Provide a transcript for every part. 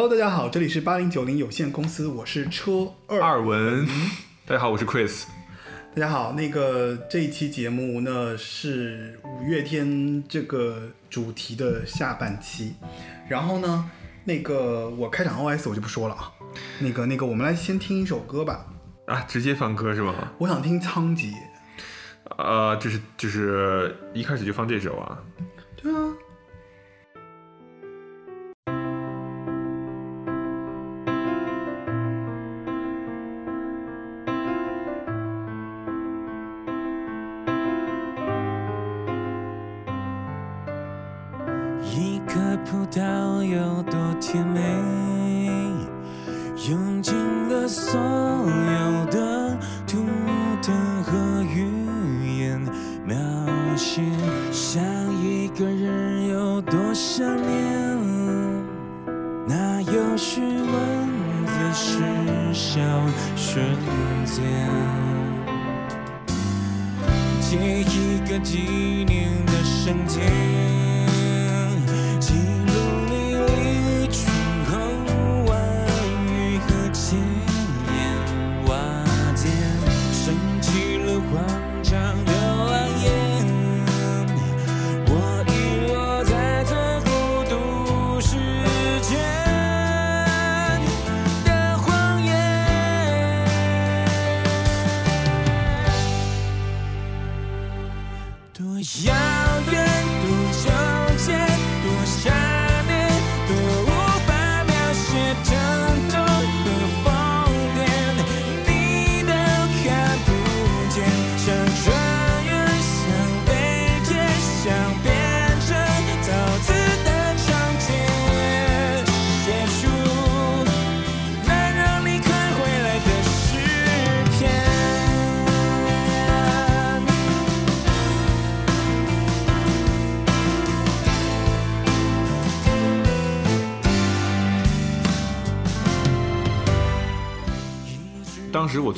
Hello，大家好，这里是八零九零有限公司，我是车二。二文，大家好，我是 Chris。大家好，那个这一期节目呢是五月天这个主题的下半期，然后呢，那个我开场 OS 我就不说了啊，那个那个我们来先听一首歌吧，啊，直接放歌是吗？我想听仓颉。啊，这是就是一开始就放这首啊。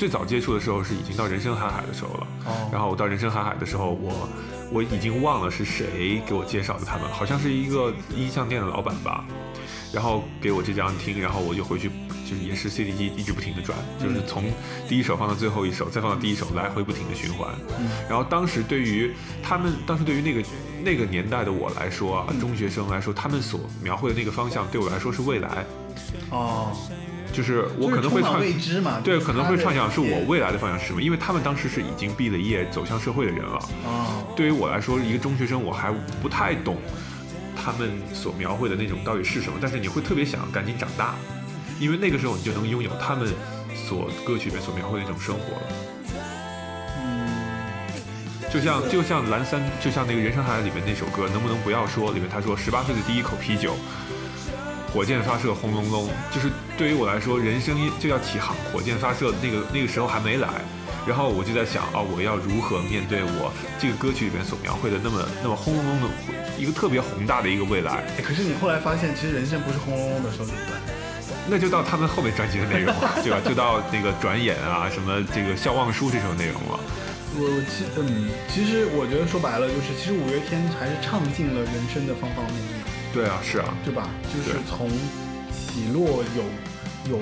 最早接触的时候是已经到人生海海的时候了。哦然后我到人生海海的时候，我我已经忘了是谁给我介绍的他们，好像是一个音像店的老板吧。然后给我这张听，然后我就回去，就是也是 CD 机一直不停的转，就是从第一首放到最后一首，再放到第一首，来回不停的循环。然后当时对于他们，当时对于那个那个年代的我来说啊，中学生来说，他们所描绘的那个方向对我来说是未来，哦，就是我可能会创未知嘛，对，可能会畅想是我未来的方向是什么，因为他们当时是已经毕了业走向社会的人了。哦，对于我来说，一个中学生，我还不太懂他们所描绘的那种到底是什么，但是你会特别想赶紧长大，因为那个时候你就能拥有他们所歌曲里面所描绘的那种生活了。嗯，就像就像蓝三，就像那个《人生海海》里面那首歌，能不能不要说？里面他说十八岁的第一口啤酒，火箭发射轰隆隆，就是对于我来说，人生就要起航，火箭发射那个那个时候还没来。然后我就在想啊，我要如何面对我这个歌曲里面所描绘的那么那么轰隆隆的一个特别宏大的一个未来？哎可是你后来发现，其实人生不是轰隆隆的时候怎么办？那就到他们后面专辑的内容了，对吧？就到那个转眼啊，什么这个笑忘书这首内容了。我我其嗯，其实我觉得说白了就是，其实五月天还是唱尽了人生的方方面面，对啊，是啊，对吧？就是从起落有有，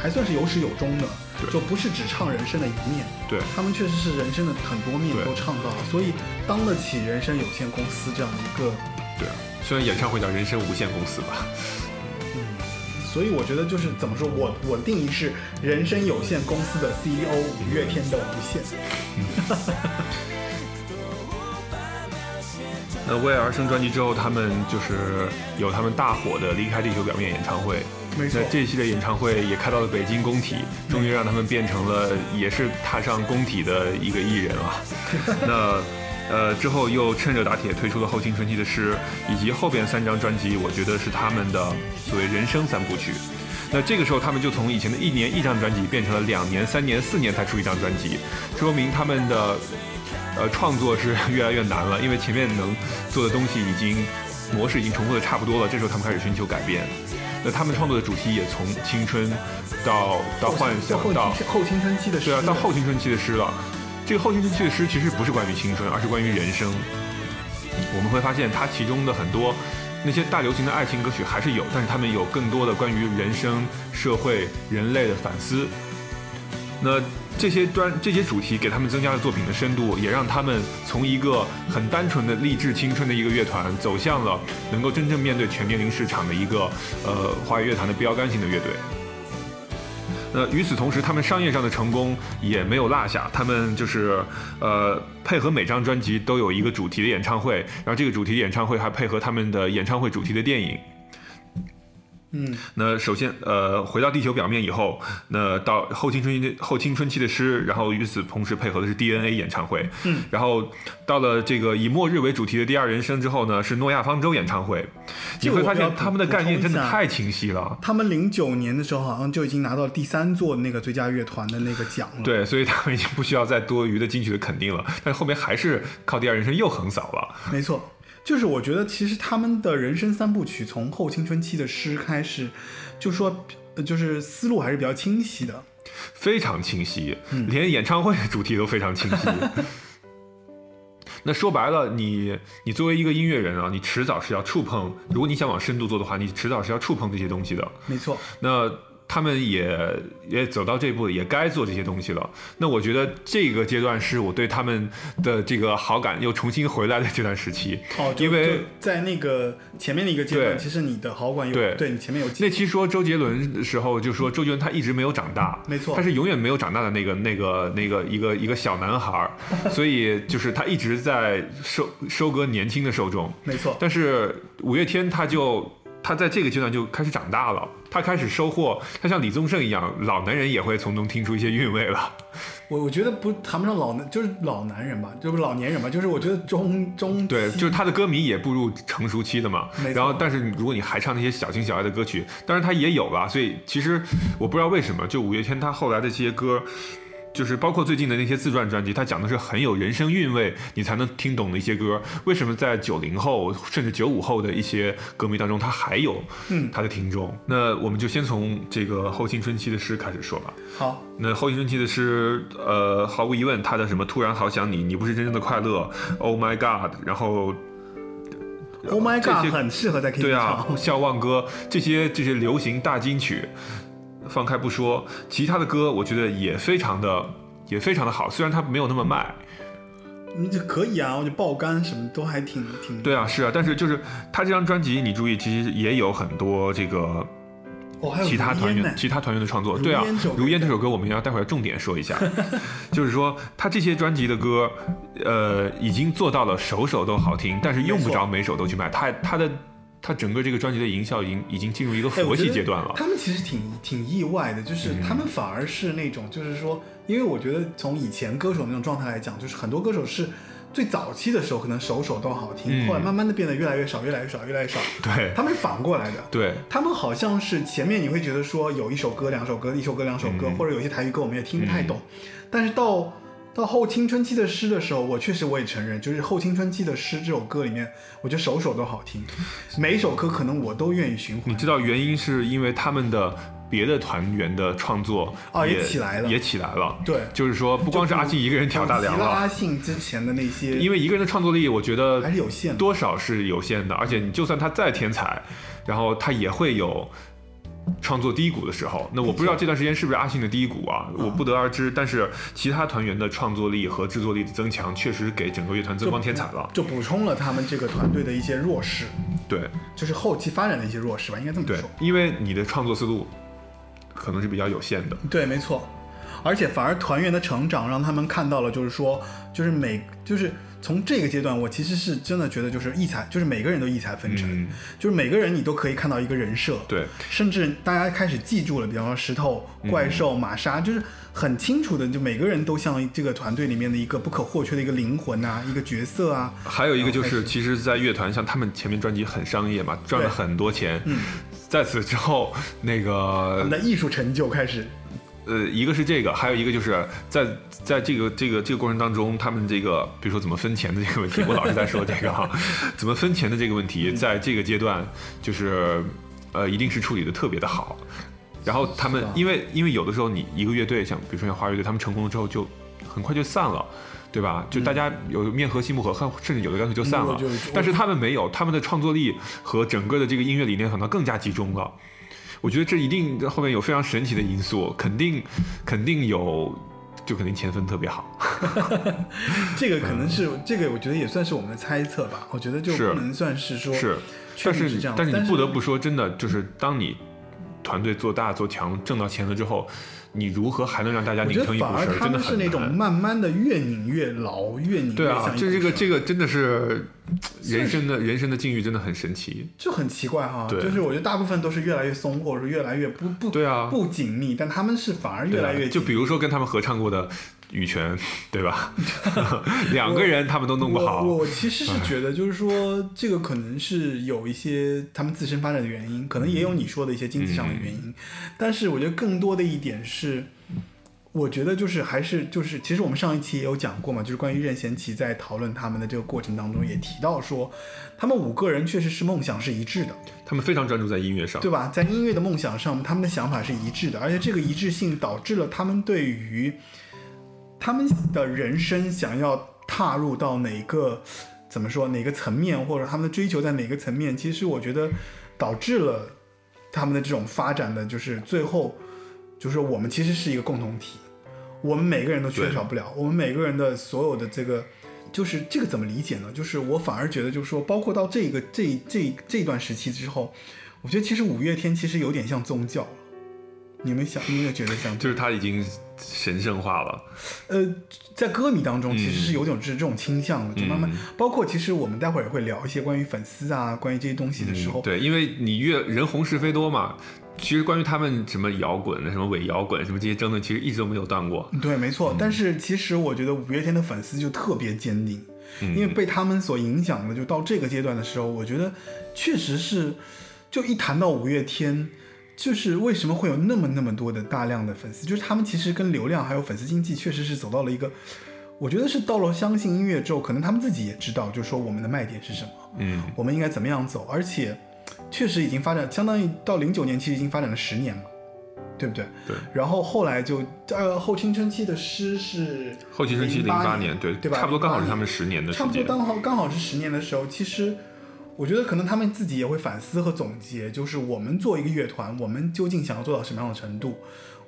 还算是有始有终的，就不是只唱人生的一面，对。他们确实是人生的很多面都唱到了，所以当得起人生有限公司这样的一个，对啊。虽然演唱会叫人生无限公司吧，所以我觉得就是怎么说，我我的定义是人生有限公司的 CEO 五月天的无限。那为爱而生专辑之后，他们就是有他们大火的《离开地球表面》演唱会。没错那这一系列演唱会也开到了北京工体，终于让他们变成了也是踏上工体的一个艺人了。那呃之后又趁热打铁推出了《后青春期的诗》，以及后边三张专辑，我觉得是他们的所谓人生三部曲。那这个时候，他们就从以前的一年一张专辑变成了两年、三年、四年才出一张专辑，说明他们的呃创作是 越来越难了，因为前面能做的东西已经模式已经重复的差不多了，这时候他们开始寻求改变。那他们创作的主题也从青春到到幻想后到青后青春期的诗对啊，到后青春期的诗了。这个后青春期的诗其实不是关于青春，而是关于人生。我们会发现它其中的很多那些大流行的爱情歌曲还是有，但是他们有更多的关于人生、社会、人类的反思。那这些专这些主题给他们增加了作品的深度，也让他们从一个很单纯的励志青春的一个乐团，走向了能够真正面对全年龄市场的一个呃华语乐坛的标杆性的乐队。那与此同时，他们商业上的成功也没有落下，他们就是呃配合每张专辑都有一个主题的演唱会，然后这个主题演唱会还配合他们的演唱会主题的电影。嗯，那首先，呃，回到地球表面以后，那到后青春期的后青春期的诗，然后与此同时配合的是 DNA 演唱会，嗯，然后到了这个以末日为主题的第二人生之后呢，是诺亚方舟演唱会，你会发现他们的概念真的太清晰了。他们零九年的时候好像就已经拿到第三座那个最佳乐团的那个奖了。，对，所以他们已经不需要再多余的金曲的肯定了，但是后面还是靠第二人生又横扫了。没错，就是我觉得其实他们的人生三部曲从后青春期的诗开始，就说呃就是思路还是比较清晰的。非常清晰，嗯连演唱会的主题都非常清晰。那说白了，你你作为一个音乐人啊，你迟早是要触碰，如果你想往深度做的话，你迟早是要触碰这些东西的。没错，那他们也也走到这一步，也该做这些东西了。那我觉得这个阶段是我对他们的这个好感又重新回来的这段时期。哦，因为在那个前面的一个阶段，其实你的好感有对你前面有那期说周杰伦的时候，就说周杰伦他一直没有长大，没错他是永远没有长大的那个那个那个一个一个小男孩，所以就是他一直在收收割年轻的受众。没错，但是五月天他就他在这个阶段就开始长大了，他开始收获，他像李宗盛一样，老男人也会从中听出一些韵味了。我我觉得不谈不上老男，就是老男人吧，就是老年人吧，就是我觉得中中对，就是他的歌迷也步入成熟期的嘛然后，但是你如果你还唱那些小情小爱的歌曲，当然他也有了。所以其实我不知道为什么，就五月天他后来的这些歌。就是包括最近的那些自传专辑，他讲的是很有人生韵味，你才能听懂的一些歌。为什么在九零后甚至九五后的一些歌迷当中，他还有嗯他的听众？那我们就先从这个后青春期的诗开始说吧。好，那后青春期的诗，呃，毫无疑问，他的什么突然好想你，你不是真正的快乐，Oh my God，然后 Oh my God，些很适合在 K 对啊，笑忘歌这些这些流行大金曲，放开不说，其他的歌我觉得也非常的也非常的好，虽然它没有那么卖。嗯，这可以啊，我觉得爆肝什么都还挺挺。对啊，是啊，但是就是他这张专辑，你注意，其实也有很多这个哦，其他团员其他团员的创作。对啊如烟这首歌我们要待会儿重点说一下，就是说他这些专辑的歌，呃，已经做到了首首都好听，但是用不着每首都去卖。他他的他整个这个专辑的营销已经已经进入一个佛系阶段了。他们其实挺挺意外的，就是他们反而是那种，就是说，因为我觉得从以前歌手那种状态来讲，就是很多歌手是最早期的时候可能首首都好听，嗯后来慢慢的变得越来越少，越来越少，越来越少。对他们是反过来的。对，他们好像是前面你会觉得说有一首歌、两首歌、一首歌、两首歌，嗯或者有些台语歌我们也听不太懂，但是到到后青春期的诗的时候，我确实我也承认，就是后青春期的诗这首歌里面，我觉得首首都好听，每一首歌可能我都愿意循环你。知道原因是因为他们的别的团员的创作哦也也起来了也起来了。对就是说不光是阿信一个人挑大梁了，阿信之前的那些，因为一个人的创作力，我觉得还是有限的。多少是有限的，而且你就算他再天才，然后他也会有创作低谷的时候。那我不知道这段时间是不是阿信的低谷啊，我不得而知。但是其他团员的创作力和制作力的增强，确实给整个乐团增光添彩了。就补充了他们这个团队的一些弱势，对就是后期发展的一些弱势吧，应该这么对说。，因为你的创作思路可能是比较有限的。对，没错。而且反而团员的成长让他们看到了，就是说，就是每就是从这个阶段，我其实是真的觉得就是异彩，就是每个人都异彩纷呈，嗯。就是每个人你都可以看到一个人设，对，甚至大家开始记住了，比方说石头、怪兽、玛莎，就是很清楚的，就每个人都像这个团队里面的一个不可或缺的一个灵魂啊，一个角色啊。还有一个就是，其实，在乐团像他们前面专辑很商业嘛，赚了很多钱。在此之后，那他个们的艺术成就开始，呃，一个是这个，还有一个就是在在这个这个这个过程当中，他们这个比如说怎么分钱的这个问题，我老是在说这个哈，怎么分钱的这个问题，在这个阶段就是呃，一定是处理的特别的好。然后他们因为因为有的时候你一个乐队像比如说像花乐队，他们成功了之后就很快就散了。对吧？就大家有面和心不合，甚至有的干脆就散了。但是他们没有，他们的创作力和整个的这个音乐理念可能更加集中了。我觉得这一定后面有非常神奇的因素，肯定肯定有，就肯定前分特别好。这个可能是、这个，我觉得也算是我们的猜测吧。我觉得就是不能算是说是，但是确实是这样。但是你不得不说，真的就是当你团队做大做强，挣到钱了之后，你如何还能让大家拧成一股绳，真的他们是那。种慢慢的越拧越牢，越拧对啊越像，一这这个这个真的是是人生的人生的境遇，真的很神奇。就很奇怪哈。对就是我觉得大部分都是越来越松，或者说越来越不不对啊不紧密，但他们是反而越来越紧就比如说跟他们合唱过的羽泉，对吧？两个人他们都弄不好。我我其实是觉得，就是说，这个可能是有一些他们自身发展的原因，可能也有你说的一些经济上的原因，嗯但是我觉得更多的一点是，我觉得就是还是就是，其实我们上一期也有讲过嘛，就是关于任贤齐在讨论他们的这个过程当中也提到说，他们五个人确实是梦想是一致的，他们非常专注在音乐上。对吧？在音乐的梦想上，他们的想法是一致的，而且这个一致性导致了他们对于他们的人生想要踏入到哪个怎么说哪个层面，或者他们的追求在哪个层面，其实我觉得导致了他们的这种发展的，就是最后就是我们其实是一个共同体，我们每个人都缺少不了，我们每个人的所有的这个。就是这个怎么理解呢？就是我反而觉得，就是说，包括到这个这这这段时期之后，我觉得其实五月天其实有点像宗教了。你们想，你有没有觉得像？就是他已经神圣化了。呃，在歌迷当中其实是有种这这种倾向的，就慢慢，包括其实我们待会儿也会聊一些关于粉丝啊，关于这些东西的时候，对，因为你越人红是非多嘛。其实关于他们什么摇滚、什么伪摇滚、什么这些争论，其实一直都没有断过。对，没错。但是其实我觉得五月天的粉丝就特别坚定，因为被他们所影响的，就到这个阶段的时候，我觉得确实是，就一谈到五月天，就是为什么会有那么那么多的大量的粉丝，就是他们其实跟流量还有粉丝经济确实是走到了一个，我觉得是到了相信音乐之后，可能他们自己也知道，就是说我们的卖点是什么，嗯，我们应该怎么样走，而且确实已经发展，相当于到零九年其实已经发展了十年嘛，对不对？对。然后后来就呃后青春期的诗是后青春期零八年年，对对吧？差不多刚好是他们十年的时间。差不多刚好刚好是十年的时候，其实我觉得可能他们自己也会反思和总结，就是我们做一个乐团，我们究竟想要做到什么样的程度？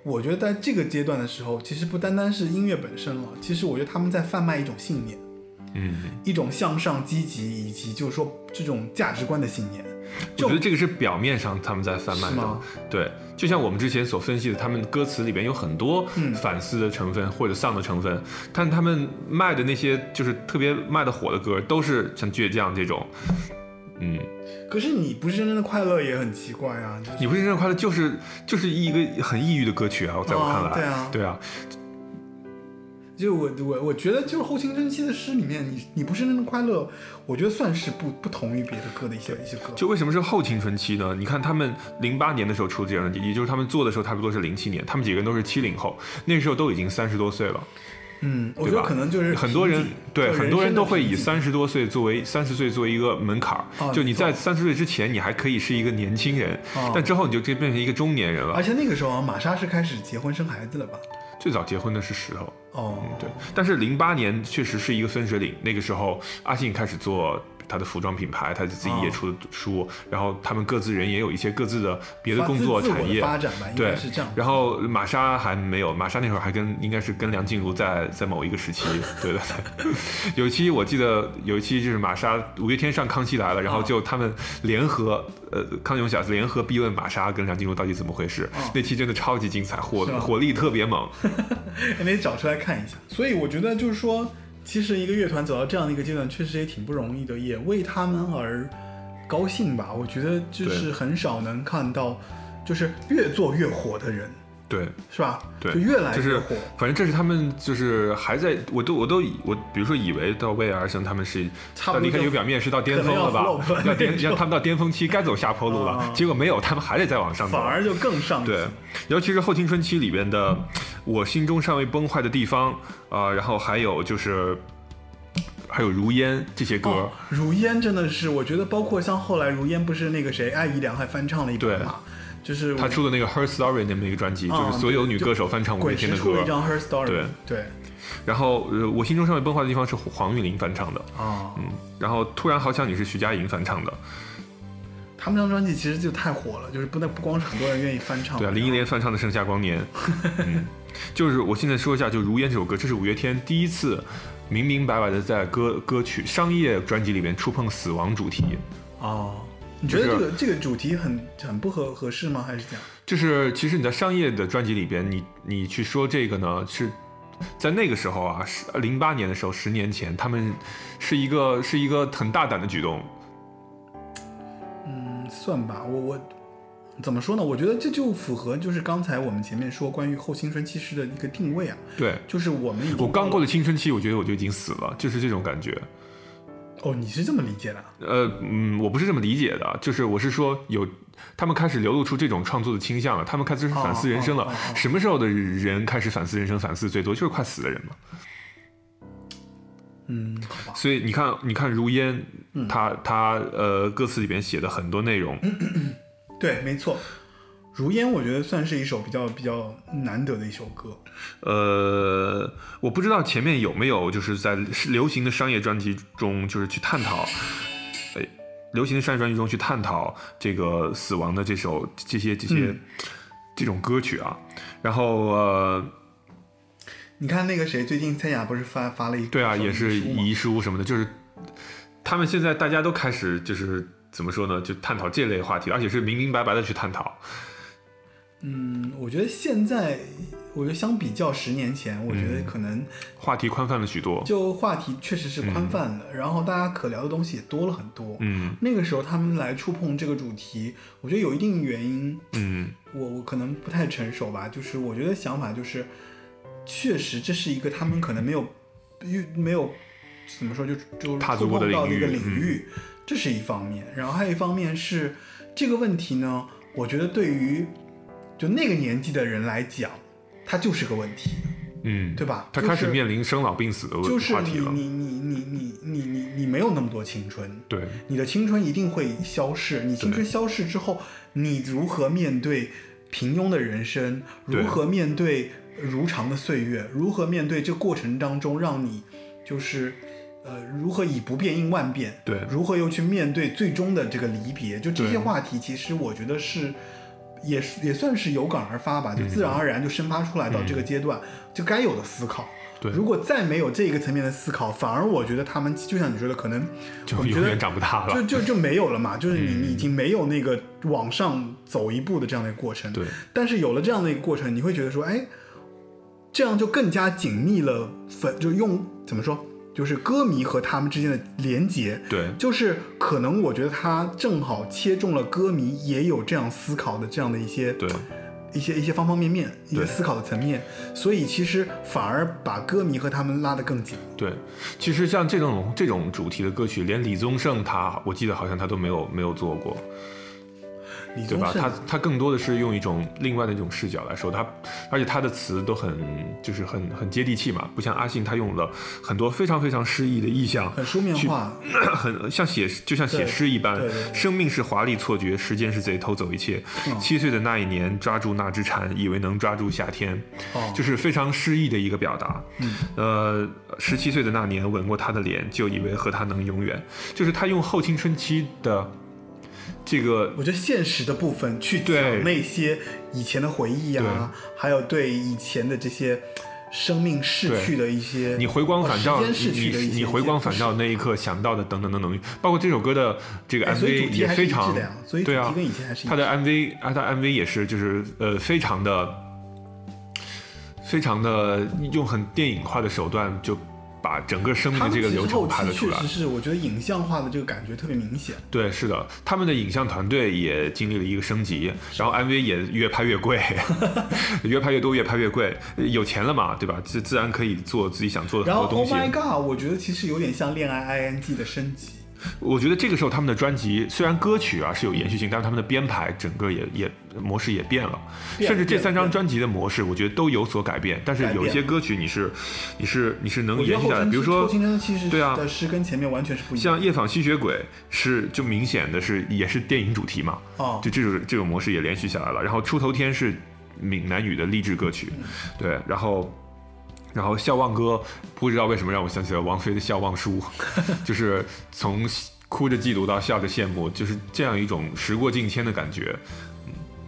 我觉得在这个阶段的时候，其实不单单是音乐本身了，其实我觉得他们在贩卖一种信念，嗯，一种向上、积极以及就是说这种价值观的信念。我觉得这个是表面上他们在贩卖吗，对，就像我们之前所分析的，他们歌词里边有很多嗯反思的成分或者丧的成分，但他们卖的那些就是特别卖的火的歌，都是像倔强这种，嗯，可是你不是真正的快乐也很奇怪啊，就是你不是真正的快乐，就是就是一个很抑郁的歌曲啊，在我看来，哦对啊对啊，就我我我觉得就是后青春期的诗里面，你你不是真正的快乐，我觉得算是不不同于别的歌的一些一些歌。就为什么是后青春期呢？你看他们零八年的时候出这张专辑，也就是他们做的时候差不多是零七年，他们几个人都是七零后，那时候都已经三十多岁了。嗯，我觉得可能就是很多人对很多人都会以三十多岁作为三十岁作为一个门槛儿，啊就你在懂三十岁之前，你还可以是一个年轻人，啊但之后你就变成一个中年人了而。且那个时候啊，玛莎是开始结婚生孩子了吧？最早结婚的是石头，哦，对，但是零八年确实是一个分水岭，那个时候阿信开始做。他的服装品牌，他自己也出的书，然后他们各自人也有一些各自的别的工作产业发展吧，应对该是这样。然后玛莎还没有，玛莎那会儿还跟应该是跟梁静茹在在某一个时期，对对对。有一期我记得有一期就是玛莎五月天上康熙来了，然后就他们联合呃康永小子联合逼问玛莎跟梁静茹到底怎么回事，那期真的超级精彩，火火力特别猛。你得找出来看一下。所以我觉得就是说，其实一个乐团走到这样的一个阶段，确实也挺不容易的，也为他们而高兴吧。我觉得就是很少能看到，就是越做越火的人，对是吧？对，就越来就是越火。反正这是他们就是还在，我都我都以我比如说以为到魏而生他们是到离开差不多就有表面是到巅峰了吧要巅让 他们到巅峰期该走下坡路了啊，结果没有，他们还得再往上走。反而就更上对，尤其是后青春期里边的《我心中尚未崩坏的地方》啊、然后还有就是还有《如烟》这些歌，哦，如烟真的是，我觉得包括像后来如烟不是那个谁艾怡良还翻唱了一版对嘛，就是他出的那个《Her Story》那么一个专辑，啊就是所有女歌手翻唱五月天的歌。石出了一。张《Her Story》，对。对。然后，呃，我心中尚未崩坏的地方是黄韵玲翻唱的，啊，嗯，然后突然好想你是徐佳莹翻唱的，他们这张专辑其实就太火了，就是不能不光是很多人愿意翻唱，对啊，林忆莲翻唱的《盛夏光年》，嗯，就是我现在说一下，就《如烟》这首歌，这是五月天第一次明明白白的在歌歌曲商业专辑里面触碰死亡主题，哦，你觉得就是这个这个主题很很不合合适吗？还是这样？就是其实你在商业的专辑里边，你你去说这个呢，是在那个时候啊，是零八年的时候，十年前，他们是一个是一个很大胆的举动，嗯，算吧，我我怎么说呢？我觉得这就符合就是刚才我们前面说关于后青春期时的一个定位啊，对。就是我们已经我刚过了了青春期，我觉得我就已经死了，就是这种感觉。哦，你是这么理解的啊？呃，嗯，我不是这么理解的，就是我是说有，他们开始流露出这种创作的倾向了，他们开始反思人生了。哦哦哦哦什么时候的人开始反思人生，反思最多就是快死的人嘛。嗯，所以你看，你看如烟，嗯他他呃歌词里边写的很多内容，对，没错，《如烟》我觉得算是一首比较比较难得的一首歌。呃，我不知道前面有没有就是在流行的商业专辑中，就是去探讨，哎，流行的商业专辑中去探讨这个死亡的这首这些这些、嗯这种歌曲啊。然后呃，你看那个谁，最近蔡雅不是发发了一对啊，也是遗书吗遗书什么的，就是他们现在大家都开始就是怎么说呢，就探讨这类话题，而且是明明白白的去探讨。嗯，我觉得现在，我觉得相比较十年前，我觉得可能话题宽泛了许多。就话题确实是宽泛了，然后大家可聊的东西也多了很多。嗯那个时候他们来触碰这个主题，我觉得有一定原因，嗯我我可能不太成熟吧，就是我觉得想法就是，确实这是一个他们可能没有遇没有怎么说就就触碰到的一个领域嗯领域，这是一方面。然后还有一方面是这个问题呢，我觉得对于就那个年纪的人来讲，它就是个问题，嗯，对吧？他开始面临生老病死的就是话题了。你你你你你你你你没有那么多青春，对，你的青春一定会消逝。你青春消逝之后，你如何面对平庸的人生？如何面对如常的岁月？如何面对这过程当中让你就是呃如何以不变应万变？对如何又去面对最终的这个离别？就这些话题，其实我觉得是。也是也算是有感而发吧，就自然而然就生发出来到这个阶段，就该有的思考。嗯对如果再没有这个层面的思考，反而我觉得他们就像你说的，可能就永远长不大了。就就就没有了嘛，就是你嗯你已经没有那个往上走一步的这样的一个过程。对，但是有了这样的一个过程，你会觉得说，哎，这样就更加紧密了粉，就用怎么说，就是歌迷和他们之间的连接。对就是可能我觉得他正好切中了歌迷也有这样思考的这样的一些对一些一些方方面面一些对思考的层面，所以其实反而把歌迷和他们拉得更紧。对，其实像这种这种主题的歌曲，连李宗盛他，我记得好像他都没有没有做过。对吧？他他更多的是用一种另外的一种视角来说，他而且他的词都很就是很很接地气嘛，不像阿信他用了很多非常非常诗意的意象，很书面去化，很像写就像写诗一般生命是华丽错觉，时间是贼偷走一切。嗯七岁的那一年，抓住那只蝉，以为能抓住夏天，哦就是非常诗意的一个表达。嗯，呃，十七岁的那年，吻过他的脸，就以为和他能永远。就是他用后青春期的这个我觉得现实的部分去对。讲那些以前的回忆啊，还有对以前的这些生命逝去的一些，你回光返照，你你回光返照那一刻想到的等等等等，包括这首歌的这个 MV 也非常对啊题跟以前还是他的 MV 啊，他 MV 也是就是呃非常的非常的用很电影化的手段就把整个生命的这个流程拍了出来期确实。是，我觉得影像化的这个感觉特别明显。对，是的，他们的影像团队也经历了一个升级，然后 MV 也越拍越贵，越拍越多，越拍越贵。有钱了嘛，对吧？自自然可以做自己想做的然后很多东 Oh 西。my God，我觉得其实有点像恋爱 ing 的升级。我觉得这个时候他们的专辑虽然歌曲啊是有延续性，但是他们的编排整个也也模式也变了，甚至这三张专辑的模式，我觉得都有所改变。但是有一些歌曲你是你是你是能延续下来，后尘比如说对啊的诗跟前面完全是不一样像《夜访吸血鬼》是就明显的是也是电影主题嘛，哦就这种这种模式也连续下来了。然后《出头天》是闽南语的励志歌曲，嗯对，然后。然后《笑忘歌》不知道为什么让我想起了王菲的《笑忘书》，就是从哭着嫉妒到笑着羡慕，就是这样一种时过境迁的感觉。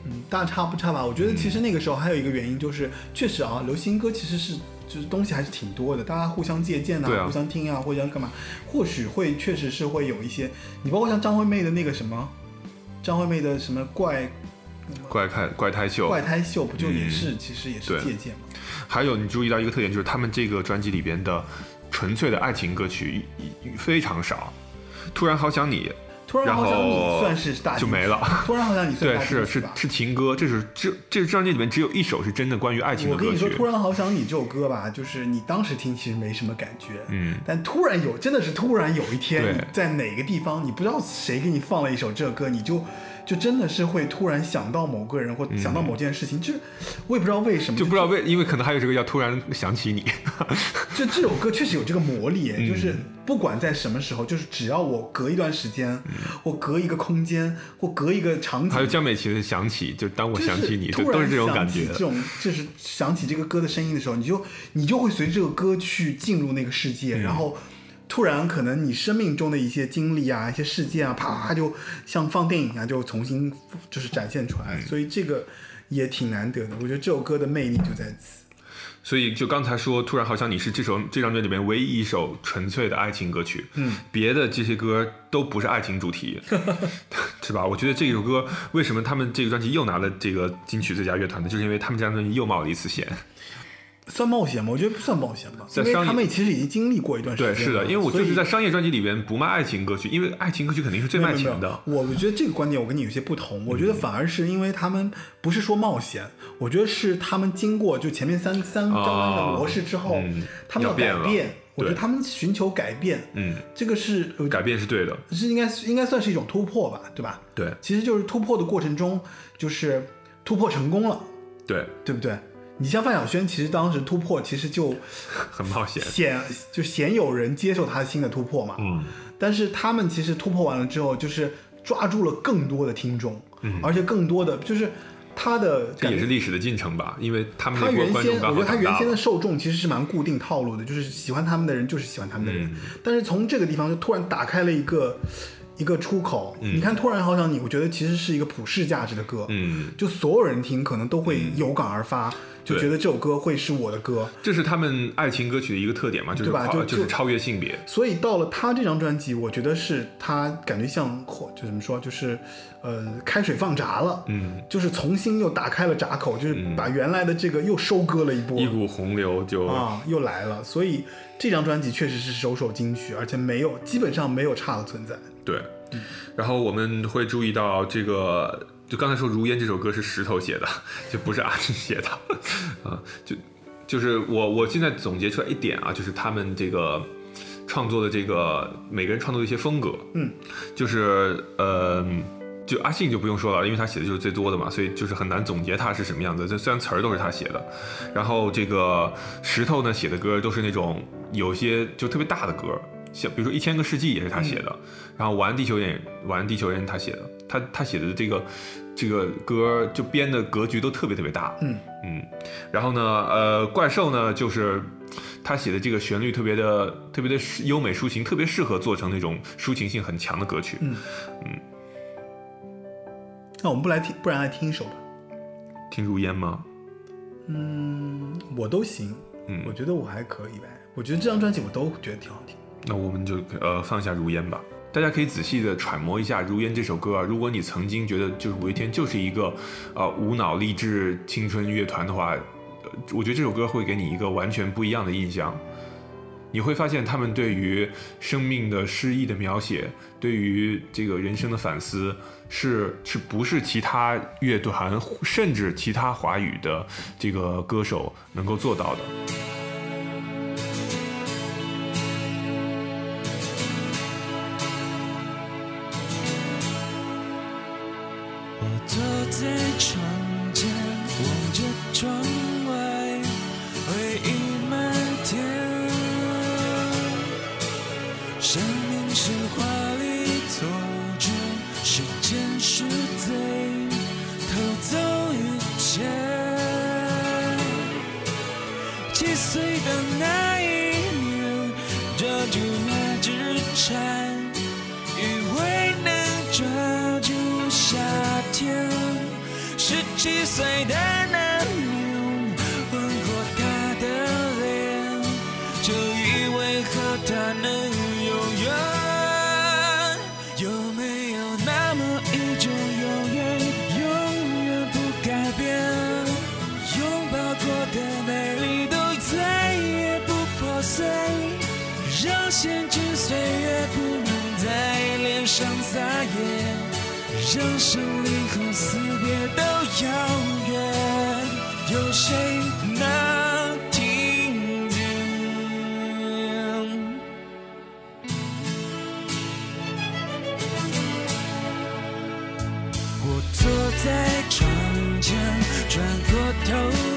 嗯，大差不差吧。我觉得其实那个时候还有一个原因就是，确实啊，流行歌其实是就是东西还是挺多的，大家互相借鉴对啊互相听啊，互相干嘛，或许会确实是会有一些，你包括像张惠妹的那个什么，张惠妹的什么怪怪胎怪胎秀，怪胎秀，不就也是、嗯其实也是借鉴嘛？还有你注意到一个特点，就是他们这个专辑里边的纯粹的爱情歌曲非常少。突然好想你，突然然好想你算是大就没了。突然好想你对是是是情歌，这是这这张专辑里面只有一首是真的关于爱情的歌我跟你说，突然好想你这首歌吧，就是你当时听其实没什么感觉，嗯，但突然有，真的是突然有一天你在哪个地方，你不知道谁给你放了一首这歌，你就就真的是会突然想到某个人或想到某件事情，就是我也不知道为什么，就不知道为，因为可能还有这个叫突然想起你。就这首歌确实有这个魔力，嗯就是不管在什么时候，就是只要我隔一段时间，或隔一个空间，或隔一个场景，嗯还有江美琪的想起，就当我想起你，就突然都是这种感觉这。种就是想起这个歌的声音的时候，你就你就会随着这个歌去进入那个世嗯界，然后突然可能你生命中的一些经历啊、一些事件啊，啪就像放电影一样，就重新就是展现出嗯来，所以这个也挺难得的。我觉得这首歌的魅力就在此。所以就刚才说，突然好像你是这首这张专辑里面唯一一首纯粹的爱情歌曲，嗯，别的这些歌都不是爱情主题，是吧？我觉得这首歌为什么他们这个专辑又拿了这个金曲最佳乐团呢？就是因为他们这张专辑又冒了一次险。算冒险吗？我觉得不算冒险吧，因为在商业他们其实已经经历过一段时间对，了。是的，因为我就是在商业专辑里边不卖爱情歌曲，因为爱情歌曲肯定是最卖钱的。没有没有我觉得这个观点我跟你有些不同，我觉得反而是因为他们不是说冒险，我觉得是他们经过就前面三三张的模式之后，嗯他们要改变，我觉得他们寻求改变，嗯，这个是呃改变是对的，是应该应该算是一种突破吧，对吧？对其实就是突破的过程中，就是突破成功了，对，对不对？你像范晓萱，其实当时突破其实就 很冒险。鲜就鲜有人接受她新的突破嘛，嗯，但是他们其实突破完了之后，就是抓住了更多的听众，而且更多的就是他的嗯这。也是历史的进程吧，因为他们他原先，我觉得他。原先的受众其实是蛮固定套路的，就是喜欢他们的人就是喜欢他们的人，嗯但是从这个地方就突然打开了一个一个出口。你看，突然好想你，我觉得其实是一个普世价值的歌，嗯，就所有人听可能都会有感而发，就觉得这首歌会是我的歌。这是他们爱情歌曲的一个特点嘛，就是对吧就是超越性别。所以到了他这张专辑，我觉得是他感觉像火就怎么说，就是呃开水放闸了，嗯，就是重新又打开了闸口，就是把原来的这个又收割了一波一股洪流就啊，又来了。所以这张专辑确实是首首金曲，而且没有基本上没有差的存在。对，然后我们会注意到这个，就刚才说《如烟》这首歌是石头写的，就不是阿信写的，啊，就就是我我现在总结出来一点啊，就是他们这个创作的这个每个人创作的一些风格，嗯，就是呃。就阿信就不用说了，因为他写的就是最多的嘛，所以就是很难总结他是什么样子。这虽然词儿都是他写的，然后这个石头呢写的歌都是那种有些就特别大的歌，像比如说《一千个世纪》也是他写的，然后《晚安地球人》《晚安地球人》他写的，他他写的这个这个歌就编的格局都特别特别大，嗯嗯，然后呢，呃，怪兽呢就是他写的这个旋律特别的特别的优美抒情，特别适合做成那种抒情性很强的歌曲。嗯嗯那我们不来听，不然来听一首吧。听如烟吗？嗯，我都行，嗯我觉得我还可以呗。我觉得这张专辑我都觉得挺好听。那我们就呃放下如烟吧。大家可以仔细的揣摩一下《如烟》这首歌啊。如果你曾经觉得就是五月天就是一个呃无脑励志青春乐团的话，我觉得这首歌会给你一个完全不一样的印象。你会发现他们对于生命的诗意的描写，对于这个人生的反思，是是不是其他乐团甚至其他华语的这个歌手能够做到的？message 七岁的那年，吻过她的脸，就以为和她能永远。有没有那么一种永远，永远不改变？拥抱过的美丽都再也不破碎，让闲去岁月不能在脸上撒野，让生谁能听见？我坐在窗前，转过头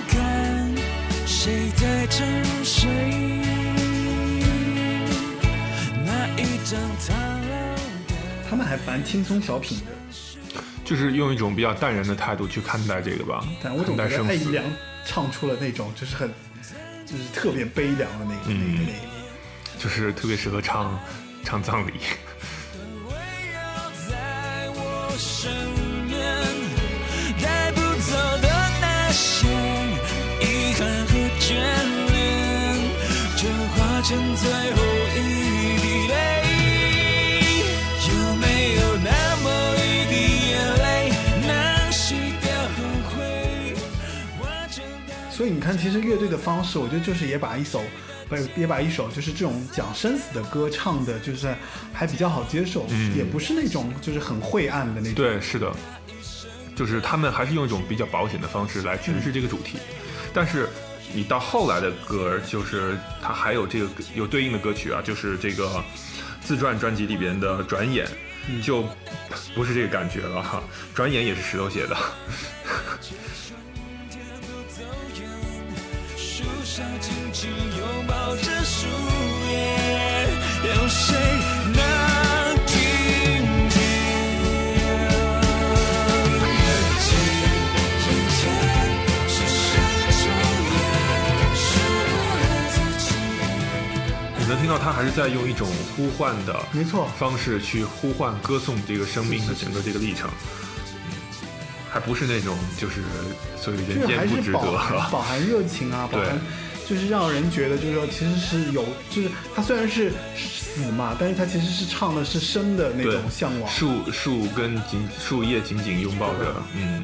看，谁在沉睡？那一张苍老的。他们还蛮轻松小品的，就是用一种比较淡然的态度去看待这个吧，但我总看待生死。觉得艾怡良唱出了那种就是很就是特别悲凉的那个、那个那个。就是特别适合唱唱葬礼。其实乐队的方式，我觉得就是也把一首，不是也把一首就是这种讲生死的歌唱的，就是还比较好接受，也不是那种就是很晦暗的那种。对，是的，就是他们还是用一种比较保险的方式来诠释这个主题，但是你到后来的歌，就是它还有这个有对应的歌曲啊，就是这个自传专辑里边的《转眼》，就不是这个感觉了哈，《转眼》也是石头写的，树上紧紧拥抱着树叶，有谁能听见？眼前是山丘也是我自己。你能听到他还是在用一种呼唤的没错方式去呼唤、歌颂这个生命的整个这个历程。嗯还不是那种就是所谓就是还人间不值得，饱含热情啊，饱对含就是让人觉得就是说其实是有，就是他虽然是死嘛，但是他其实是唱的是生的那种向往。树树跟紧树叶紧紧拥抱着，嗯，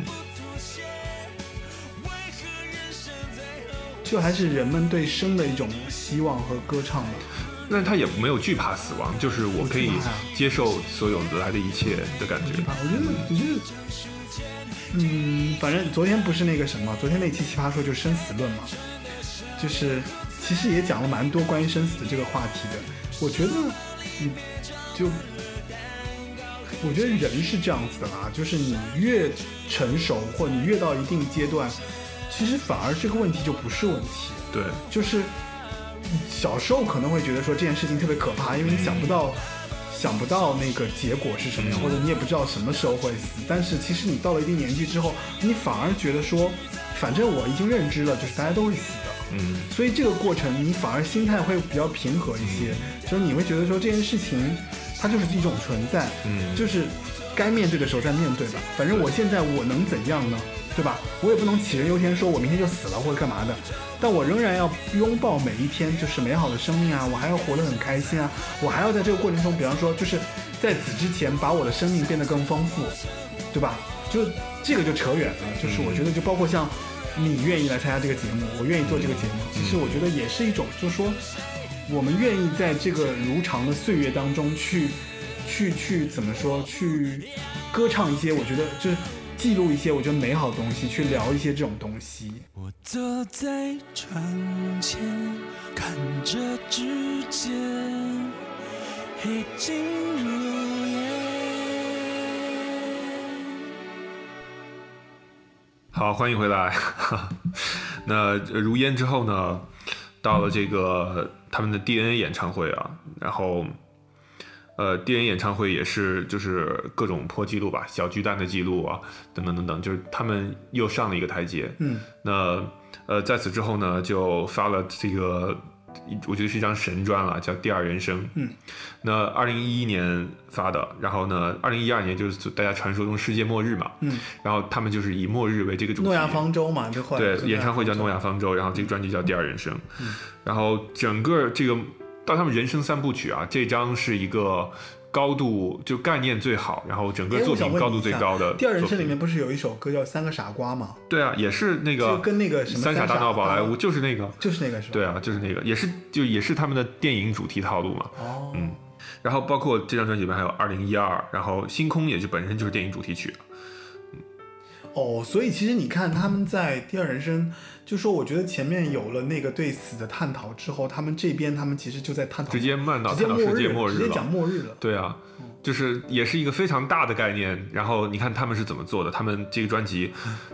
就还是人们对生的一种希望和歌唱吧。但他也没有惧怕死亡，就是我可以接受所有来的一切的感觉。啊，我觉得，我觉得，嗯，反正昨天不是那个什么，昨天那期奇葩说就是生死论嘛，就是其实也讲了蛮多关于生死的这个话题的。我觉得，嗯，就我觉得人是这样子的啦，就是你越成熟或你越到一定阶段，其实反而这个问题就不是问题。对，就是小时候可能会觉得说这件事情特别可怕，因为你想不到。想不到那个结果是什么样，或者你也不知道什么时候会死。但是其实你到了一定年纪之后，你反而觉得说，反正我已经认知了，就是大家都会死的。嗯，所以这个过程你反而心态会比较平和一些，就是你会觉得说这件事情它就是一种存在，嗯就是该面对的时候再面对吧。反正我现在我能怎样呢？对吧？我也不能杞人忧天，说我明天就死了或者干嘛的，但我仍然要拥抱每一天，就是美好的生命啊！我还要活得很开心啊！我还要在这个过程中，比方说，就是在此之前把我的生命变得更丰富，对吧？就这个就扯远了，就是我觉得就包括像你愿意来参加这个节目，我愿意做这个节目，其实我觉得也是一种，就是说我们愿意在这个如常的岁月当中去，去去怎么说，去歌唱一些，我觉得就是记录一些我觉得美好的东西，去聊一些这种东西。我坐在窗前，看着指尖黑金如烟。好，欢迎回来。那如烟之后呢，到了这个他们的 DNA 演唱会啊，然后呃，电影演唱会也是就是各种破纪录吧，小巨蛋的记录啊，等等等等，就是他们又上了一个台阶。嗯，那呃，在此之后呢，就发了这个，我觉得是一张神专了，叫《第二人生》。嗯，那二零一一年发的，然后呢，二零一二年就是大家传说中世界末日嘛。嗯，然后他们就是以末日为这个主题。诺亚方舟嘛，就对，演唱会叫《诺亚亚方舟》，然后这个专辑叫《第二人生》，然后整个这个到他们人生三部曲啊，这张是一个高度就概念最好，然后整个作品高度最高的。第二人生里面不是有一首歌叫《三个傻瓜》吗？对啊，也是那就个跟那个什么三傻大闹宝莱坞，就是那个，就是那个是吧？对啊，就是那个，也是就也是他们的电影主题套路嘛。哦，嗯然后包括这张专辑里面还有二零一二，然后星空也就本身就是电影主题曲。哦，所以其实你看他们在第二人生，就说我觉得前面有了那个对死的探讨之后，他们这边他们其实就在探讨直接漫到探讨世界末日了直接讲末日了。对啊，就是也是一个非常大的概念。然后你看他们是怎么做的？他们这个专辑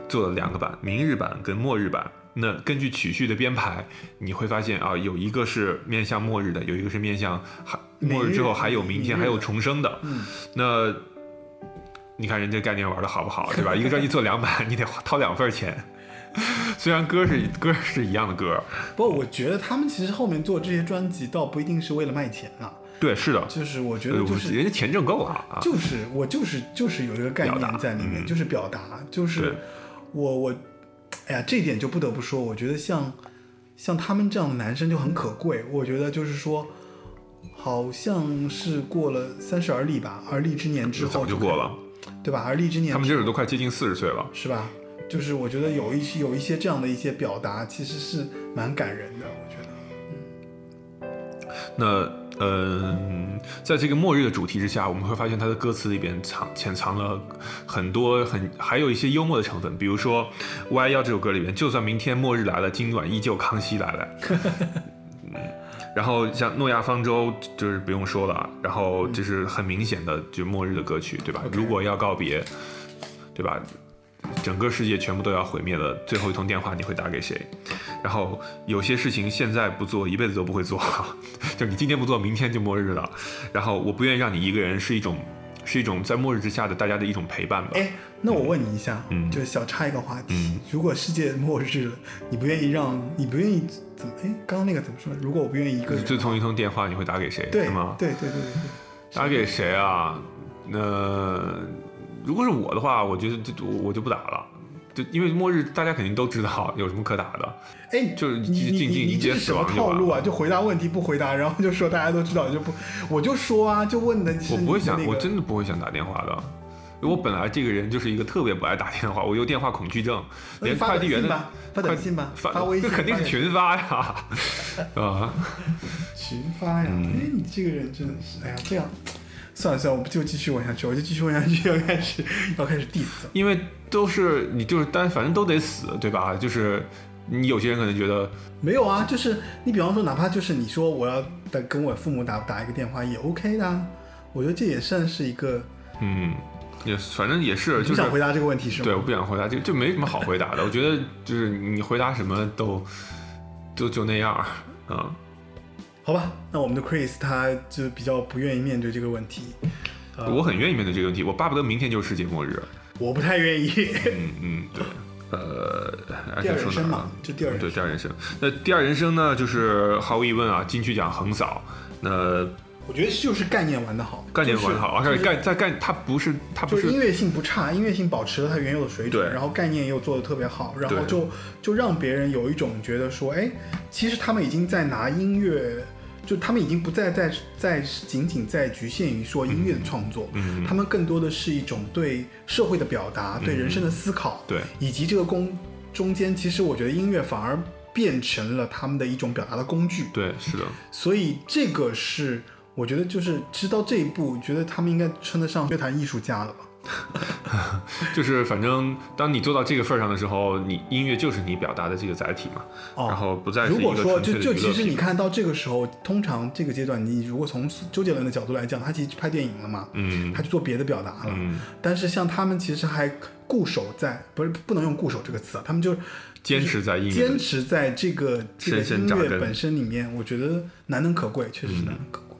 做了两个版，明日版跟末日版。那根据曲序的编排，你会发现啊，有一个是面向末日的，有一个是面向还末日之后还有明天，还有重生的。嗯，那你看人家概念玩的好不好，对吧？一个专辑做两版，你得掏两份钱。虽然歌是歌是一样的歌，不过我觉得他们其实后面做这些专辑，倒不一定是为了卖钱啊，对，是的，就是我觉呃得就是人家钱挣够了啊。就是我就是就是有一个概念在里面，嗯就是表达，就是我我，哎呀，这一点就不得不说，我觉得像像他们这样的男生就很可贵。我觉得就是说，好像是过了三十而立吧，而立之年之后早就过了，对吧？而立之年他们这会都快接近四十岁了。是吧？就是我觉得有一些有一些这样的一些表达，其实是蛮感人的。我觉得，那嗯，在这个末日的主题之下，我们会发现它的歌词里边藏潜藏了很多很还有一些幽默的成分，比如说《歪腰》这首歌里边，就算明天末日来了，今晚依旧康熙来了。嗯，然后像《诺亚方舟》就是不用说了，然后就是很明显的就末日的歌曲，对吧如果要告别，对吧？整个世界全部都要毁灭了，最后一通电话你会打给谁？然后有些事情现在不做，一辈子都不会做，就你今天不做，明天就末日了。然后我不愿意让你一个人，是一种是一种在末日之下的大家的一种陪伴吧。哎，那我问你一下，嗯就小插一个话题，嗯如果世界末日了，你不愿意让你不愿意怎么？哎，刚刚那个怎么说？如果我不愿意一个人，最后一通电话你会打给谁？对吗？对对对对对，打给谁啊？那如果是我的话，我觉得就我我就不打了。就因为末日，大家肯定都知道有什么可打的。哎，就是你你你静静迎接你这是什么死亡套路啊？就回答问题不回答，然后就说大家都知道就不，我就说啊，就问的是我不会想，我真的不会想打电话的。我本来这个人就是一个特别不爱打电话，我有电话恐惧症，连快递员的发短信吧，发发微信，这肯定是群发呀，啊，群发呀。嗯哎，你这个人真的是，哎呀，这样。算了算了，我不就继续问下去，我就继续问下去，要开始要开始 diss 了。因为都是你就是但，反正都得死，对吧？就是你有些人可能觉得，没有啊，就是你比方说，哪怕就是你说我要的跟我父母打打一个电话也 OK 的、啊，我觉得这也算是一个。嗯，也反正也是，就想回答这个问题是吗？对，我不想回答，就就没什么好回答的。我觉得就是你回答什么都就就那样，嗯。好吧，那我们的 Chris 他就比较不愿意面对这个问题，呃我很愿意面对这个问题，我巴不得明天就是世界末日。我不太愿意。嗯嗯，对，呃，第二人生嘛就第二人对第二人生。那第二人生呢，就是毫无疑问啊，金曲奖横扫。那我觉得就是概念玩的好，概念玩得好，而且概在概它不是它不是就是音乐性不差，音乐性保持了它原有的水准，然后概念又做的特别好，然后就就让别人有一种觉得说，哎，其实他们已经在拿音乐，就他们已经不再在在仅仅在局限于说音乐的创作，嗯他们更多的是一种对社会的表达，对人生的思考，对。以及这个工中间，其实我觉得音乐反而变成了他们的一种表达的工具，对是的，所以这个是我觉得就是知道这一步，觉得他们应该称得上乐坛艺术家了吧。就是反正当你做到这个份儿上的时候，你音乐就是你表达的这个载体嘛，哦然后不再是如果说就就其实你看到这个时候，通常这个阶段，你如果从周杰伦的角度来讲，他其实去拍电影了嘛，嗯他去做别的表达了。嗯，但是像他们其实还固守在，不是不能用固守这个词啊，他们就坚持在音乐坚持在这个这个音乐本身里面，我觉得难能可贵，确实是难能可贵。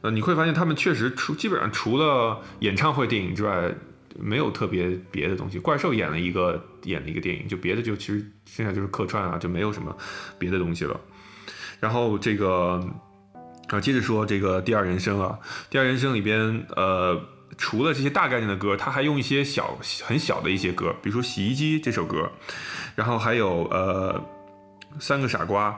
呃，你会发现他们确实除基本上除了演唱会电影之外，没有特别别的东西。怪兽演了一个演了一个电影，就别的就其实剩下就是客串啊，就没有什么别的东西了。然后这个啊，接着说这个第二人生啊，第二人生里边呃。除了这些大概念的歌，他还用一些小很小的一些歌，比如说《洗衣机》这首歌，然后还有呃《三个傻瓜》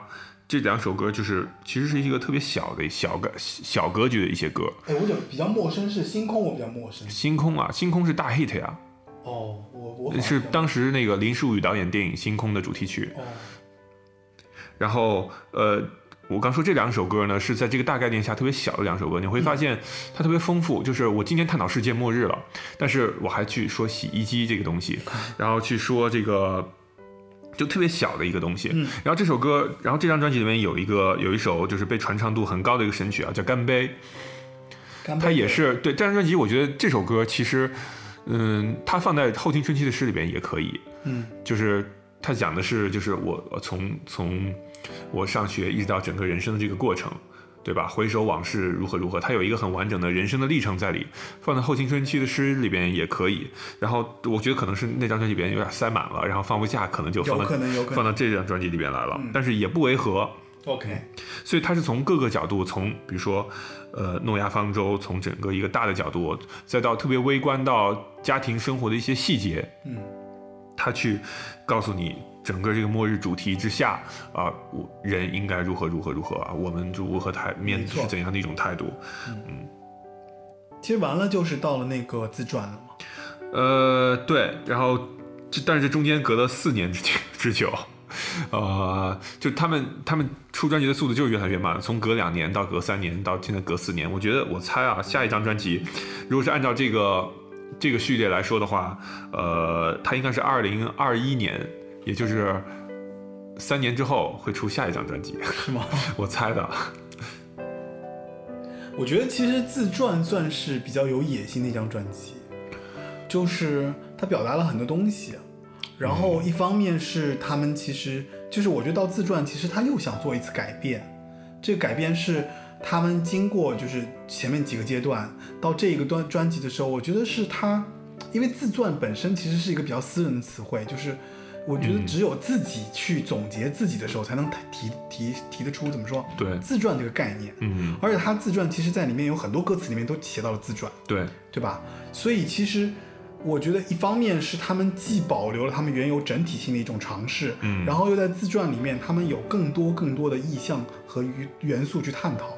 这两首歌，就是其实是一个特别小的小个小格局的一些歌。哎，我就比较陌生是星空，我比较陌生。星空啊，星空是大 hit 呀，哦，我我是当时那个林书宇导演电影《星空》的主题曲。哦，然后呃，我刚说这两首歌呢，是在这个大概念下特别小的两首歌，你会发现它特别丰富。就是我今天探讨世界末日了，但是我还去说洗衣机这个东西，然后去说这个。就特别小的一个东西，嗯。然后这首歌，然后这张专辑里面有一个有一首就是被传唱度很高的一个神曲啊，叫《干杯》，干杯。它也是对这张专辑，我觉得这首歌其实，嗯，它放在《后青春期的诗》里边也可以，嗯，就是它讲的是就是我我从从我上学一直到整个人生的这个过程，对吧？回首往事如何如何，他有一个很完整的人生的历程在里，放在后青春期的诗里边也可以。然后我觉得可能是那张专辑里边有点塞满了，然后放不下，可能就放到放到这张专辑里边来了，但是也不违和。OK，所以他是从各个角度，从比如说，呃，诺亚方舟，从整个一个大的角度，再到特别微观到家庭生活的一些细节，嗯，他去告诉你整个这个末日主题之下啊，我人应该如何如何如何啊，我们如何态面对是怎样的一种态度？嗯其实完了就是到了那个自传了嘛。呃，对，然后这但是这中间隔了四年之久之久，呃，就他们他们出专辑的速度就是越来越慢，从隔两年到隔三年到现在隔四年。我觉得我猜啊，下一张专辑如果是按照这个这个序列来说的话，呃，它应该是二零二一年，也就是三年之后会出下一张专辑，是吗？我猜的。我觉得其实自传算是比较有野心的一张专辑，就是他表达了很多东西，然后一方面是他们其实就是我觉得到自传其实他又想做一次改变，这个改变是他们经过就是前面几个阶段到这个端专辑的时候，我觉得是他，因为自传本身其实是一个比较私人的词汇，就是我觉得只有自己去总结自己的时候才能提提提得出怎么说对。自传这个概念。嗯，而且他自传其实在里面有很多歌词里面都写到了自传，对，对吧？所以其实我觉得一方面是他们既保留了他们原有整体性的一种尝试，嗯。然后又在自传里面他们有更多更多的意象和元元素去探讨，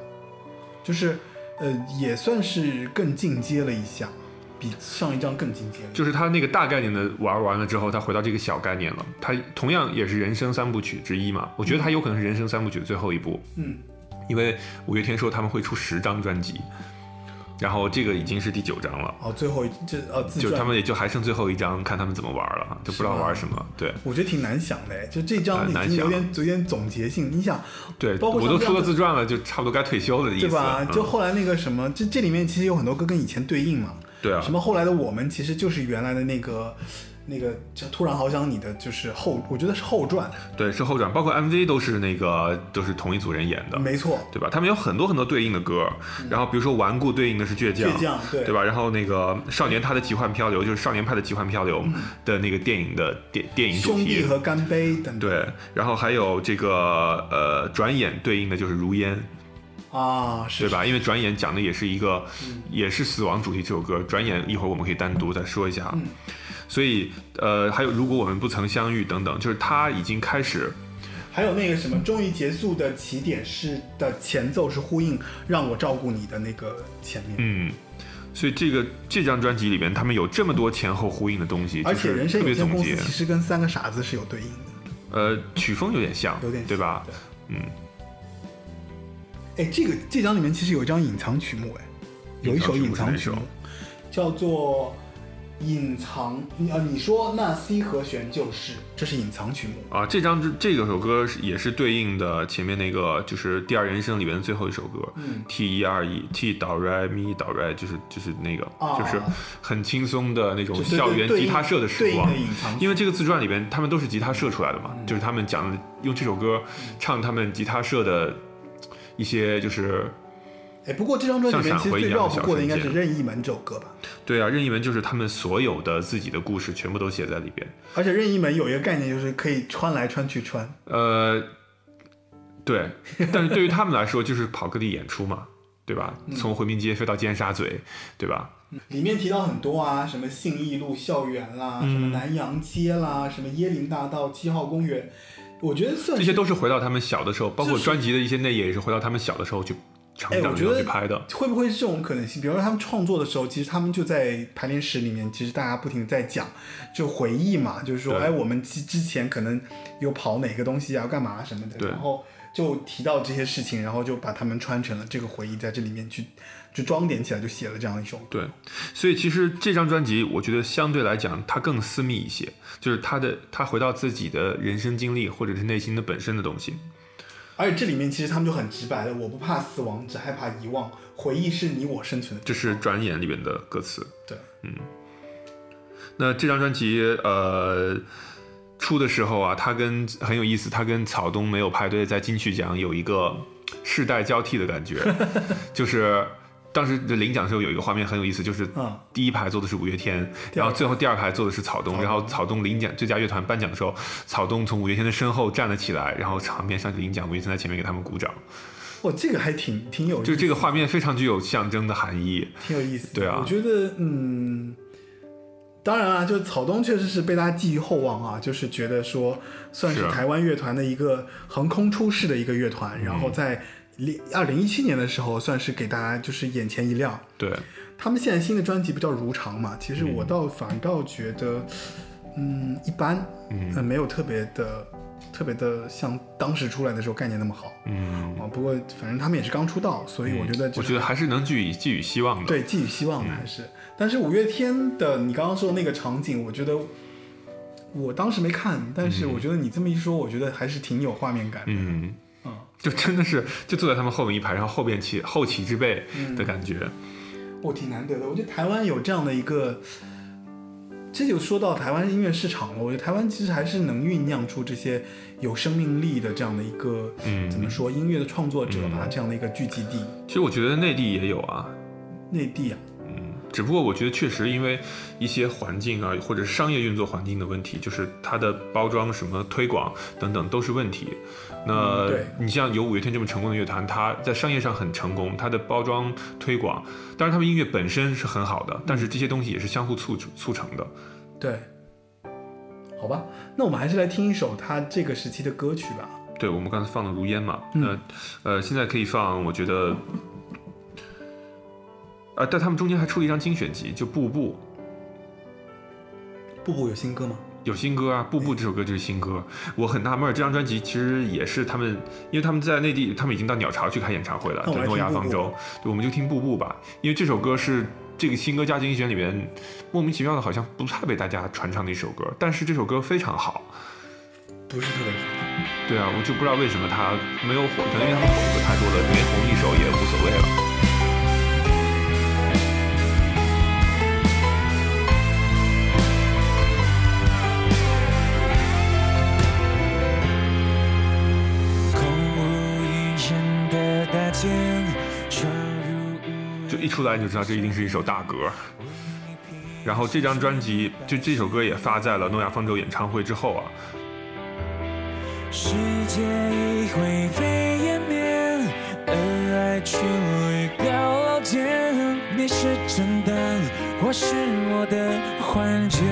就是呃也算是更进阶了一下，比上一张更进阶。就是他那个大概念的玩完了之后，他回到这个小概念了。他同样也是人生三部曲之一嘛，我觉得他有可能是人生三部曲的最后一部，嗯，因为五月天说他们会出十张专辑，然后这个已经是第九张了，哦，最后一这呃就他们也就还剩最后一张，看他们怎么玩了，就不知道玩什么。对我觉得挺难想的哎，就这张有点有点总结性，你想对，包括我都出了自传了，就差不多该退休了的意思。对吧？嗯就后来那个什么，这这里面其实有很多歌跟以前对应嘛。对啊什，么后来的我们其实就是原来的那个那个叫突然好想你的，就是后，我觉得是后传，对是后传，包括 MV 都是那个都是同一组人演的。没错。对吧？他们有很多很多对应的歌，然后比如说顽固对应的是倔强，倔强对对吧？然后那个少年他的奇幻漂流就是少年派的奇幻漂流的那个电影的电电影主兄弟题，和干杯等等。对，然后还有这个呃转眼对应的就是如烟，啊，是对？吧？因为转眼讲的也是一个也是死亡主题这首歌，转眼一会儿我们可以单独再说一下，嗯所以呃还有如果我们不曾相遇等等，就是他已经开始还有那个什么，终于结束的起点是的前奏是呼应让我照顾你的那个前面，嗯。所以这个这张专辑里边，他们有这么多前后呼应的东西，而且人生有限特别总结。公司其实跟三个傻子是有对应的。呃，曲风有点像，有点像对吧？对嗯，哎，这个这张里面其实有一张隐藏曲目，哎，有一首隐藏曲目叫做《隐藏》，你啊，你说那 C 和弦就是，这是隐藏曲目。啊，这张这这个首歌是也是对应的前面那个，就是《第二人生》里面的最后一首歌，嗯 T 一二一 T 哆来咪哆来，就是就是那个，啊就是很轻松的那种校园吉他社的时光因为这个自传里边，他们都是吉他社出来的嘛，嗯就是他们讲的用这首歌唱他们吉他社的一些就是哎，不过这张专辑里面像其实最绕不过的应该是《任意门》这首歌吧？对啊，任意门就是他们所有的自己的故事全部都写在里边。而且任意门有一个概念，就是可以穿来穿去穿。呃，对，但是对于他们来说，就是跑各地演出嘛，对吧？嗯从回民街飞到尖沙咀，对吧？里面提到很多啊，什么信义路校园啦，嗯什么南洋街啦，什么椰林大道、七号公园，我觉得算这些都是回到他们小的时候，包括专辑的一些内页也是回到他们小的时候去成哎，长去拍的。会不会是这种可能性？比如说他们创作的时候，其实他们就在排练室里面，其实大家不停的在讲，就回忆嘛，就是说，哎，我们之之前可能有跑哪个东西啊，干嘛什么的，然后就提到这些事情，然后就把他们穿成了这个回忆，在这里面去就装点起来，就写了这样一首。对，所以其实这张专辑，我觉得相对来讲，它更私密一些，就是他的他回到自己的人生经历，或者是内心的本身的东西。而且这里面其实他们就很直白的，我不怕死亡，只害怕遗忘，回忆是你我生存的。这是转眼里面的歌词。对，嗯那这张专辑，呃，出的时候啊，他跟很有意思，他跟草东没有派对在金曲奖有一个世代交替的感觉，就是当时的领奖的时候有一个画面很有意思，就是嗯。第一排坐的是五月天，然后最后第二排坐的是草东，然后草东领奖最佳乐团颁奖的时候，草东从五月天的身后站了起来，然后场面上去领奖，五月天在前面给他们鼓掌，哇，这个还挺挺有就这个画面非常具有象征的含义。挺有意思。的。对啊。我觉得嗯，当然啊，就是草东确实是被大家寄予厚望啊，就是觉得说算是台湾乐团的一个横空出世的一个乐团，然嗯后在二零一七年的时候，算是给大家就是眼前一亮。对，他们现在新的专辑不叫《如常》嘛？其实我倒反倒觉得，嗯，一般，嗯呃没有特别的、特别的像当时出来的时候概念那么好嗯，啊。不过反正他们也是刚出道，所以我觉得、就是我觉得还是能寄予寄予希望的。对寄予希望的嗯还是。但是五月天的你刚刚说的那个场景，我觉得我当时没看，但是我觉得你这么一说，我觉得还是挺有画面感的。嗯，嗯就真的是就坐在他们后面一排，然后后边起后起之辈嗯的感觉。我挺难得的。我觉得台湾有这样的一个，这就说到台湾音乐市场了。我觉得台湾其实还是能酝酿出这些有生命力的这样的一个，嗯怎么说音乐的创作者吧，这样的一个聚集地。其实我觉得内地也有啊，内地啊，只不过我觉得确实因为一些环境啊，或者是商业运作环境的问题，就是它的包装、什么推广等等都是问题。那你像有五月天这么成功的乐团，它在商业上很成功，它的包装推广，当然他们音乐本身是很好的，但是这些东西也是相互促促成的。对，好吧，那我们还是来听一首他这个时期的歌曲吧。对，我们刚才放了《如烟》嘛，嗯那呃，现在可以放，我觉得，啊，但他们中间还出了一张精选集，就《步步》，步步有新歌吗？有新歌啊，《步步》这首歌就是新歌。我很纳闷，这张专辑其实也是他们，因为他们在内地，他们已经到鸟巢去开演唱会了，对诺亚方舟，对，我们就听《步步》吧，因为这首歌是这个新歌加精选里面莫名其妙的，好像不太被大家传唱的一首歌，但是这首歌非常好。不是特别好。对啊，我就不知道为什么他没有火，可能因为他们火的太多了，没红一首也无所谓了。就一出来你就知道这一定是一首大歌。然后这张专辑就这首歌也发在了诺亚方舟演唱会之后啊，世界已灰飞烟灭，爱却位高楼间。你是真的，或是我的幻觉？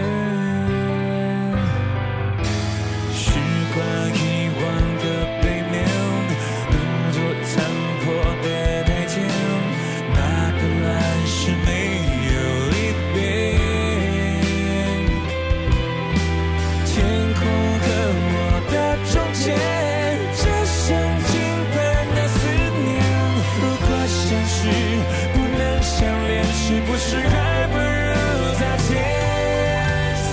不能相恋，是不是还不如再见？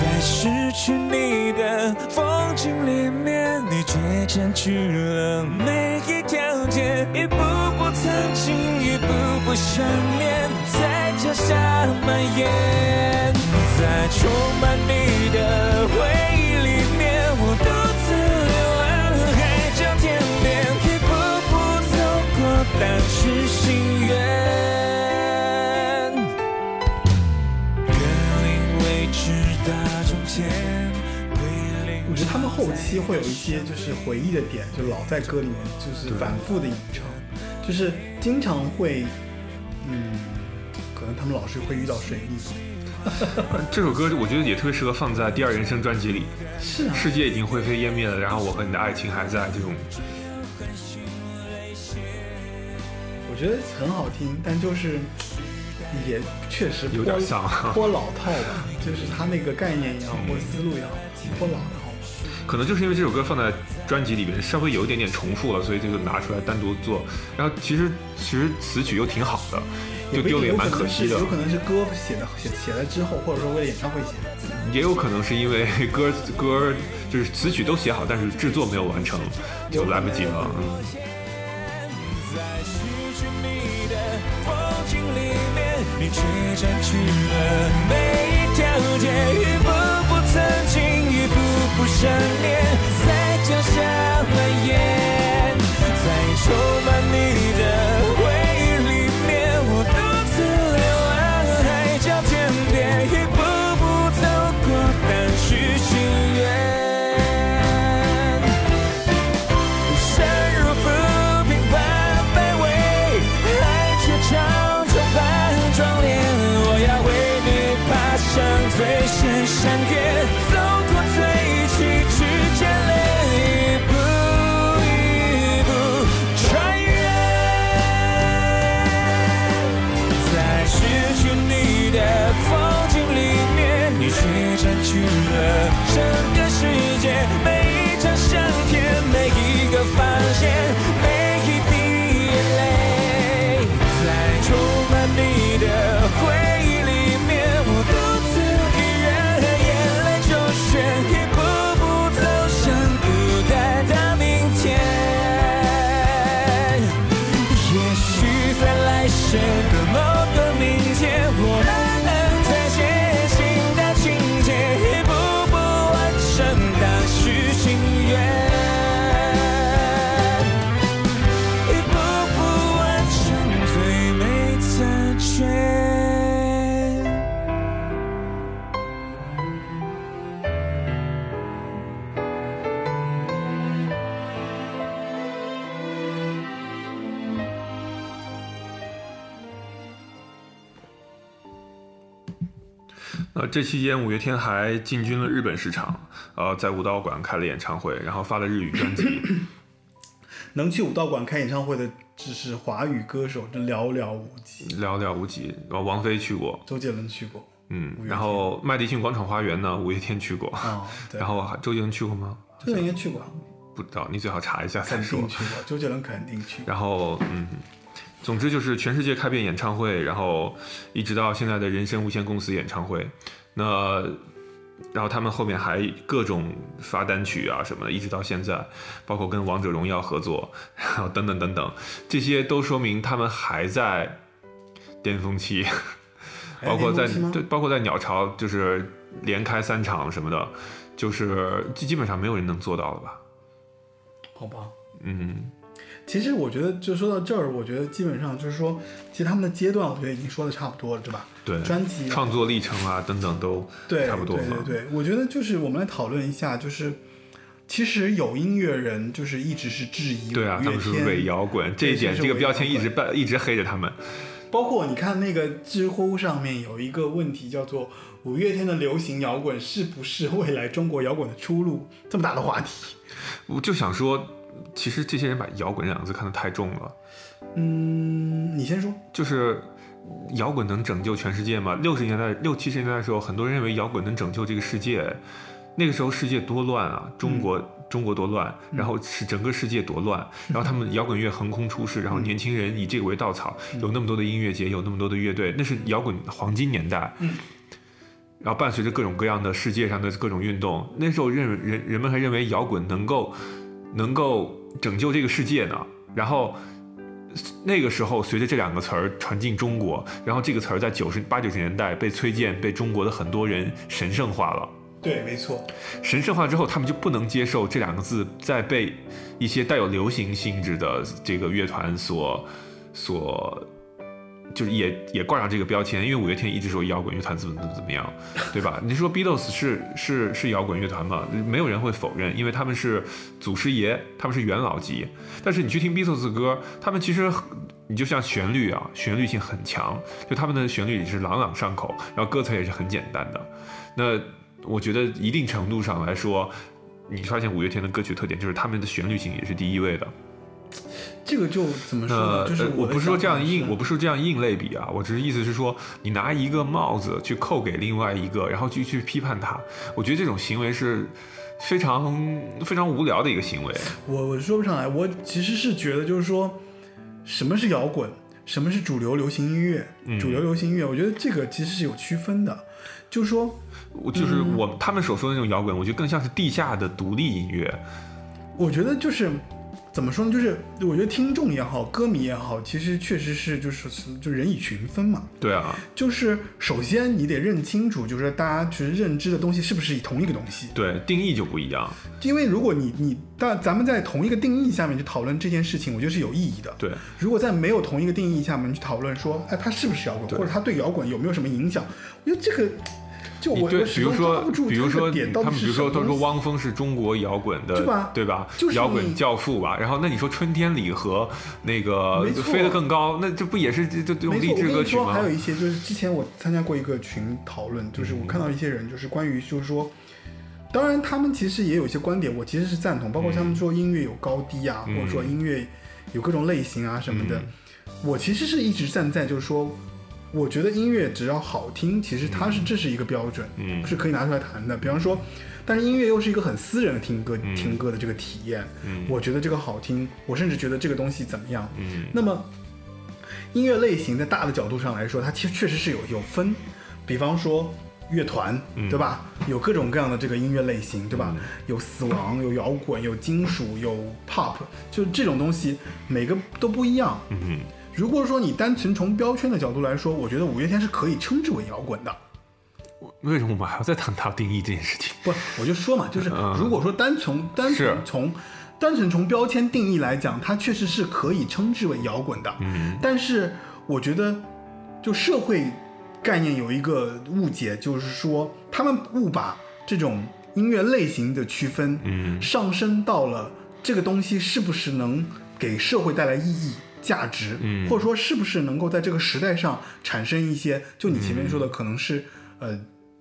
在失去你的风景里面，你却占据了每一条街，一步步曾经，一步步想念，在脚下蔓延。在充满你的会有一些就是回忆的点，就老在歌里面就是反复的吟唱，就是经常会，嗯，可能他们老是会遇到水逆，这首歌我觉得也特别适合放在《第二人生》专辑里。是啊，世界已经灰飞烟灭了，然后我和你的爱情还在，这种我觉得很好听，但就是也确实有点颇丧啊颇老套吧，就是他那个概念也好，或者思路也好，颇老套。可能就是因为这首歌放在专辑里面稍微有一点点重复了，所以这就拿出来单独做。然后其实其实词曲又挺好的，就丢了也蛮可可惜的有。可能是歌写的写写了之后，或者说为了演唱会写的。也有可能是因为歌歌就是词曲都写好，但是制作没有完成，就来不及了。嗯。在失去你的风景里面，你却占据了每一条街，一步步曾经，一步步想念，在脚下蔓延，在呃，这期间五月天还进军了日本市场，呃，在武道馆开了演唱会，然后发了日语专辑。能去武道馆开演唱会的只是华语歌手，这寥寥无几。寥寥无几。王，王菲去过，周杰伦去过，嗯然后麦迪逊广场花园呢，五月天去过，然后周杰伦去过吗？周杰伦应该去过，不知道，你最好查一下再说肯定。去过，周杰伦肯定去过。然后，嗯，总之就是全世界开遍演唱会，然后一直到现在的人生无限公司演唱会，那然后他们后面还各种发单曲啊什么的，一直到现在，包括跟王者荣耀合作，然后等等等等，这些都说明他们还在巅峰期，包括在对，包括在鸟巢就是连开三场什么的，就是基基本上没有人能做到了吧？好吧。嗯，其实我觉得，就说到这儿，我觉得基本上就是说，其实他们的阶段，我觉得已经说的差不多了，对吧？对，专辑啊创作历程啊等等都对，差不多嘛。对对对，我觉得就是我们来讨论一下，就是其实有音乐人就是一直是质疑对啊，他们是天伪摇滚，这一点是这个标签一直伪摇滚办一直黑着他们。包括你看那个知乎上面有一个问题叫做“五月天的流行摇滚是不是未来中国摇滚的出路”，这么大的话题。我就想说，其实这些人把摇滚这两个字看得太重了，嗯，你先说。就是摇滚能拯救全世界吗？六十年代、六七十年代的时候，很多人认为摇滚能拯救这个世界。那个时候世界多乱啊，中国、嗯中国多乱，然后是整个世界多乱，然后他们摇滚乐横空出世，然后年轻人以这个为稻草，嗯有那么多的音乐节，有那么多的乐队，那是摇滚黄金年代。嗯然后伴随着各种各样的世界上的各种运动，那时候认人人们还认为摇滚能够能够拯救这个世界呢。然后那个时候，随着这两个词儿传进中国，然后这个词儿在九十八九十年代被崔健被中国的很多人神圣化了。对，没错。神圣化之后，他们就不能接受这两个字再被一些带有流行性质的这个乐团所所就是也也挂上这个标签，因为五月天一直说摇滚乐团怎么怎么怎么样，对吧？你说 Beatles 是是是摇滚乐团吗？没有人会否认，因为他们是祖师爷，他们是元老级。但是你去听 Beatles 的歌，他们其实你就像旋律啊，旋律性很强，就他们的旋律也是朗朗上口，然后歌词也是很简单的。那我觉得一定程度上来说，你发现五月天的歌曲特点就是他们的旋律性也是第一位的。这个就怎么说那呢？就是呃我不是说这样硬，我不是说这样硬类比啊，我只是意思是说，你拿一个帽子去扣给另外一个，然后去去批判他，我觉得这种行为是非常非常无聊的一个行为。我我说不上来，我其实是觉得就是说，什么是摇滚，什么是主流流行音乐，嗯主流流行音乐，我觉得这个其实是有区分的，就是说，我就是嗯我他们所说的那种摇滚，我觉得更像是地下的独立音乐。我觉得就是怎么说呢？就是我觉得听众也好，歌迷也好，其实确实是就是就人以群分嘛。对啊，就是首先你得认清楚，就是大家其实认知的东西是不是以同一个东西。对，定义就不一样。因为如果你你但咱们在同一个定义下面去讨论这件事情，我觉得是有意义的。对，如果在没有同一个定义下面去讨论说，哎，它是不是摇滚，或者它对摇滚有没有什么影响，我觉得这个就我你对，比如说比如说他们比如说都说汪峰是中国摇滚的，对吧对吧？就是摇滚教父吧。然后那你说春天里和那个飞得更高，那这不也是这这这种没错，励志歌曲吗还？有一些就是之前我参加过一个群讨论，就是我看到一些人就是关于就是说，当然他们其实也有一些观点，我其实是赞同，包括他们说音乐有高低啊，嗯或者说音乐有各种类型啊什么的，我其实是一直站在就是说。我觉得音乐只要好听，其实它是这是一个标准，嗯是可以拿出来谈的。比方说，但是音乐又是一个很私人的听歌、嗯听歌的这个体验，嗯我觉得这个好听，我甚至觉得这个东西怎么样，嗯那么音乐类型在大的角度上来说，它其实确实是有有分，比方说乐团，嗯对吧？有各种各样的这个音乐类型，对吧？有死亡，有摇滚，有金属，有 pop，就这种东西每个都不一样。嗯如果说你单纯从标签的角度来说，我觉得五月天是可以称之为摇滚的。为什么我们还要再谈到定义这件事情？不，我就说嘛，就是嗯如果说单从单纯从单纯从标签定义来讲，它确实是可以称之为摇滚的。嗯但是我觉得，就社会概念有一个误解，就是说他们误把这种音乐类型的区分，嗯上升到了这个东西是不是能给社会带来意义。价值，嗯或者说是不是能够在这个时代上产生一些，就你前面说的，可能是、呃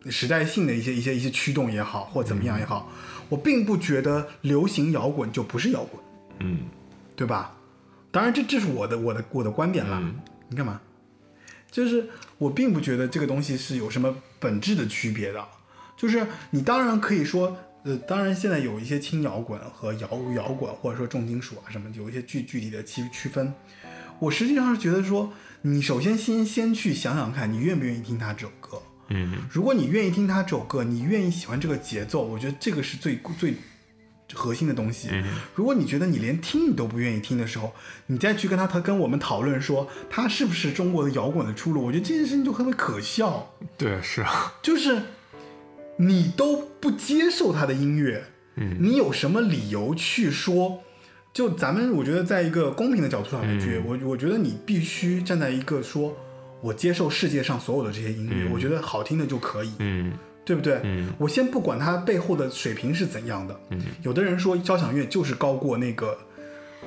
时代性的一些一些一些驱动也好，或怎么样也好，我并不觉得流行摇滚就不是摇滚，嗯对吧？当然这这是我的我的我的观点啦。嗯你干嘛？就是我并不觉得这个东西是有什么本质的区别的。就是你当然可以说，呃，当然现在有一些轻摇滚和摇摇滚或者说重金属啊什么，有一些具具体的区区分。我实际上是觉得说，你首先先先去想想看，你愿不愿意听他这首歌。嗯如果你愿意听他这首歌，你愿意喜欢这个节奏，我觉得这个是最最核心的东西。嗯如果你觉得你连听你都不愿意听的时候，你再去跟他他跟我们讨论说他是不是中国的摇滚的出路，我觉得这件事情就特别可笑。对，是啊，就是你都不接受他的音乐，嗯。你有什么理由去说？就咱们，我觉得在一个公平的角度上来嗯。觉，我我觉得你必须站在一个说，我接受世界上所有的这些音乐，嗯。我觉得好听的就可以，嗯。对不对？嗯。我先不管它背后的水平是怎样的，嗯，有的人说交响乐就是高过那个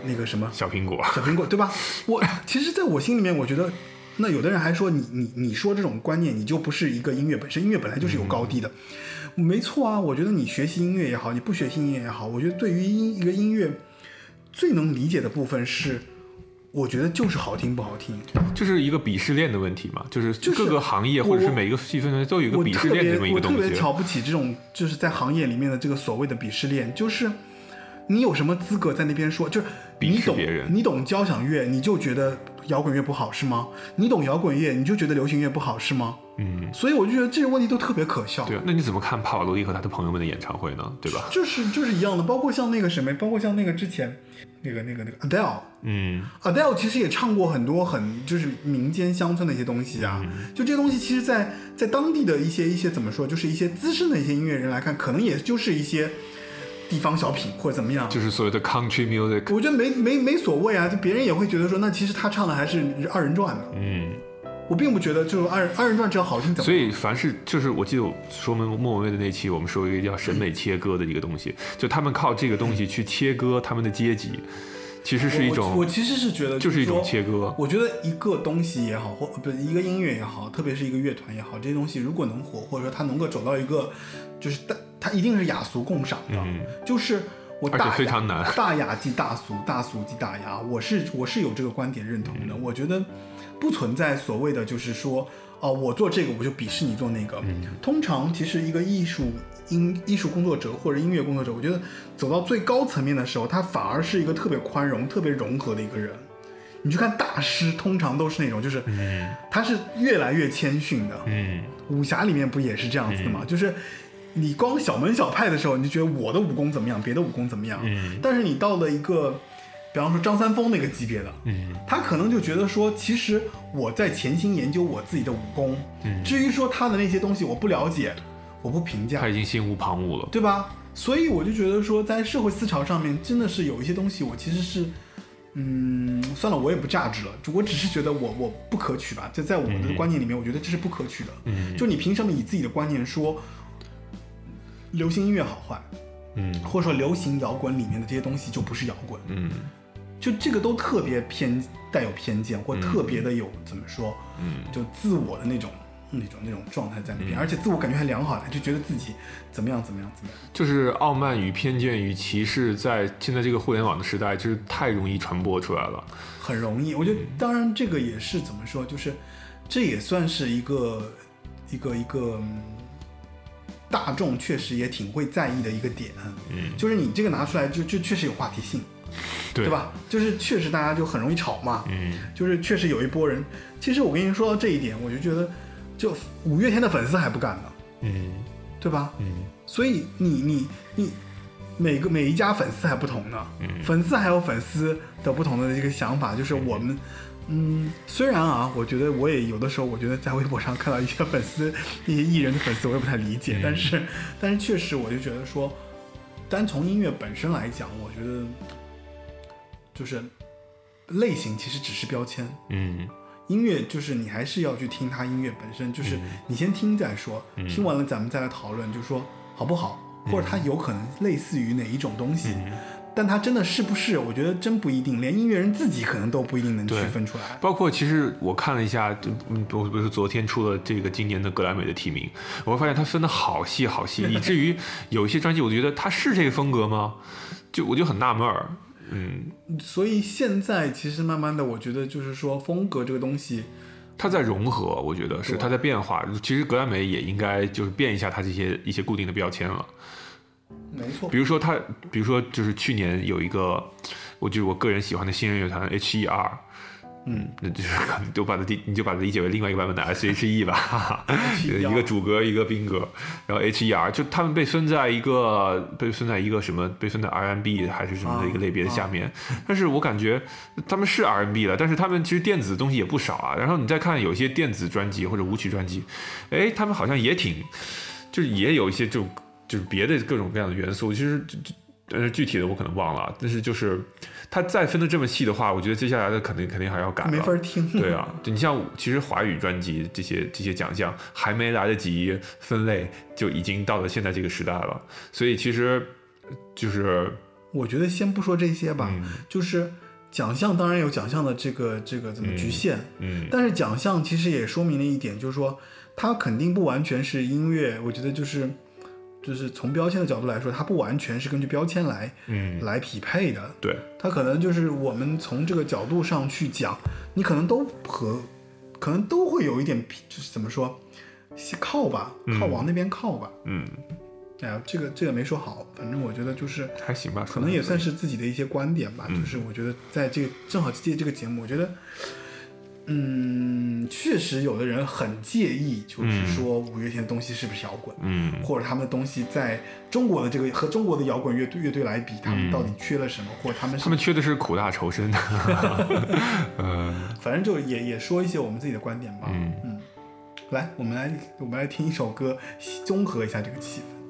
那个什么小苹果，小苹果，对吧？我其实，在我心里面，我觉得，那有的人还说你你你说这种观念，你就不是一个音乐本身，音乐本来就是有高低的，没错啊。我觉得你学习音乐也好，你不学习音乐也好，我觉得对于音一个音乐最能理解的部分是，我觉得就是好听不好听。就是一个鄙视链的问题嘛，就是各个行业或者是每一个细分的都有一个鄙视链这么一个东西。我特别瞧不起这种就是在行业里面的这个所谓的鄙视链，就是你有什么资格在那边说，就是鄙视别人你懂交响乐，你就觉得摇滚乐不好是吗？你懂摇滚乐，你就觉得流行乐不好是吗？嗯，所以我就觉得这些问题都特别可笑。对啊，那你怎么看帕瓦罗蒂和他的朋友们的演唱会呢？对吧？就是就是一样的，包括像那个什么，包括像那个之前那个那个那个 Adele。嗯 Adele 其实也唱过很多很就是民间乡村的一些东西啊，嗯就这些东西，其实在，在当地的一些一些怎么说，就是一些资深的一些音乐人来看，可能也就是一些地方小品或者怎么样。就是所谓的 country music。我觉得没没没所谓啊，就别人也会觉得说，那其实他唱的还是二人转的，嗯我并不觉得就是二人二人转只要好听怎么所以凡是就是我记得说明莫文蔚的那期，我们说一个叫审美切割的一个东西，就他们靠这个东西去切割他们的阶级，其实是一我我其实是觉得就是一种切割。我觉得一个东西也好，或不一个音乐也好，特别是一个乐团也好，这些东西如果能火，或者说它能够走到一个，就是大，它一定是雅俗共赏的，嗯就是我大非常难 大雅即大俗，大俗即大雅。我是我是有这个观点认同嗯的，我觉得不存在所谓的就是说，哦、我做这个我就鄙视你做那个。嗯通常其实一个艺术音艺术工作者或者音乐工作者，我觉得走到最高层面的时候，他反而是一个特别宽容、特别融合的一个人。你去看大师，通常都是那种，就是他是越来越谦逊的。嗯，武侠里面不也是这样子的吗？就是你光小门小派的时候，你就觉得我的武功怎么样，别的武功怎么样。嗯但是你到了一个，比方说张三丰那个级别的，嗯他可能就觉得说，其实我在潜心研究我自己的武功，至于说他的那些东西我不了解，我不评价他，已经心无旁骛了。对吧？所以我就觉得说，在社会思潮上面，真的是有一些东西，我其实是，嗯，算了，我也不价值了，我只是觉得我我不可取吧。就在我的观念里面，我觉得这是不可取的。嗯就你凭什么以自己的观念说流行音乐好坏，嗯或者说流行摇滚里面的这些东西就不是摇滚？嗯就这个都特别偏带有偏见，或特别的有、怎么说，嗯就自我的那种。那种那种状态在那边，而且自我感觉还良好了，就觉得自己怎么样怎么样怎么样。就是傲慢与偏见与歧视，在现在这个互联网的时代，就是太容易传播出来了。很容易。我觉得，当然这个也是怎么说，就是这也算是一个一个一个、嗯大众确实也挺会在意的一个点。嗯，就是你这个拿出来就就确实有话题性，对对？吧？就是确实大家就很容易吵嘛。嗯就是确实有一波人，其实我跟你说到这一点，我就觉得，就五月天的粉丝还不干呢，嗯对吧？嗯所以你你你每个每一家粉丝还不同呢，嗯。粉丝还有粉丝的不同的一个想法，就是我们，嗯，虽然啊，我觉得我也有的时候，我觉得在微博上看到一些粉丝，一些艺人的粉丝，我也不太理解，嗯。但是但是确实我就觉得说，单从音乐本身来讲，我觉得就是类型其实只是标签，嗯。音乐就是你还是要去听它音乐本身，就是嗯。你先听再说，听完了咱们再来讨论，就说好不好，或者它有可能类似于哪一种东西，嗯但它真的是不是，我觉得真不一定，连音乐人自己可能都不一定能区分出来。包括其实我看了一下，就嗯，我不是昨天出了这个今年的格莱美的提名，我会发现它分的好细好细，以至于有一些专辑，我觉得它是这个风格吗？就我就很纳闷儿。嗯，所以现在其实慢慢的，我觉得就是说风格这个东西，它在融合，我觉得是对它在变化。其实格莱美也应该就是变一下它这些一些固定的标签了。没错比，如说它，比如说就是去年有一个，我就是我个人喜欢的新人乐团 H.E.R。嗯，那就是可能就把它理你就把它理解为另外一个版本的 S.H.E 吧，哈哈，一个主格一个宾格，然后 H.E.R 就他们被分在一个被分在一个什么被分在 R&B 还是什么的一个类别的下面，但是我感觉他们是 R&B 了，但是他们其实电子的东西也不少啊。然后你再看有些电子专辑或者舞曲专辑，哎，他们好像也挺，就是也有一些这种就是别的各种各样的元素，其实就就但是具体的我可能忘了，但是就是它再分的这么细的话，我觉得接下来的肯定肯定还要改，没法听。对啊，你像其实华语专辑这些这些奖项还没来得及分类，就已经到了现在这个时代了，所以其实就是我觉得先不说这些吧，嗯就是奖项当然有奖项的这个这个怎么局限，嗯但是奖项其实也说明了一点，就是说它肯定不完全是音乐，我觉得就是就是从标签的角度来说，它不完全是根据标签来嗯，来匹配的，对，它可能就是我们从这个角度上去讲，你可能都和可能都会有一点就是怎么说靠吧，靠往那边靠吧。嗯，哎呀，这个这个没说好，反正我觉得就是还行吧，可能也算是自己的一些观点吧。嗯就是我觉得在这个正好借这个节目，我觉得，嗯，确实有的人很介意，就是说五月天的东西是不是摇滚，嗯。或者他们的东西在中国的这个和中国的摇滚乐队乐队来比，他们到底缺了什么，或者他们他们缺的是苦大仇深，呃，反正就也也说一些我们自己的观点吧。嗯。来，我们来我们来听一首歌，综合一下这个气氛。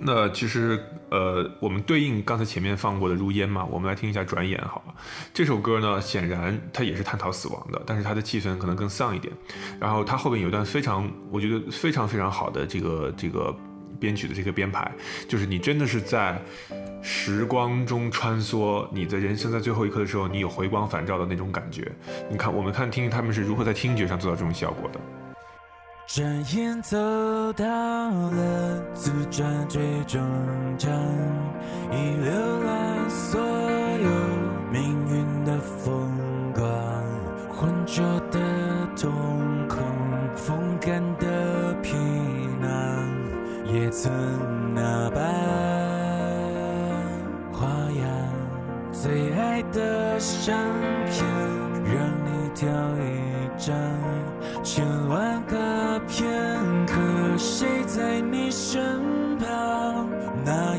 那其实呃，我们对应刚才前面放过的《如烟》嘛，我们来听一下《转眼》好了。这首歌呢，显然它也是探讨死亡的，但是它的气氛可能更丧一点。然后它后面有一段非常，我觉得非常非常好的这个这个编曲的这个编排，就是你真的是在时光中穿梭，你的人生在最后一刻的时候，你有回光返照的那种感觉。你看，我们看听听他们是如何在听觉上做到这种效果的。转眼走到了自转最终站，已浏览所有命运的风光，浑浊的瞳孔，风干的皮囊，也曾那般花样。最爱的相片，让你挑一张。千万个片刻，谁在你身旁？那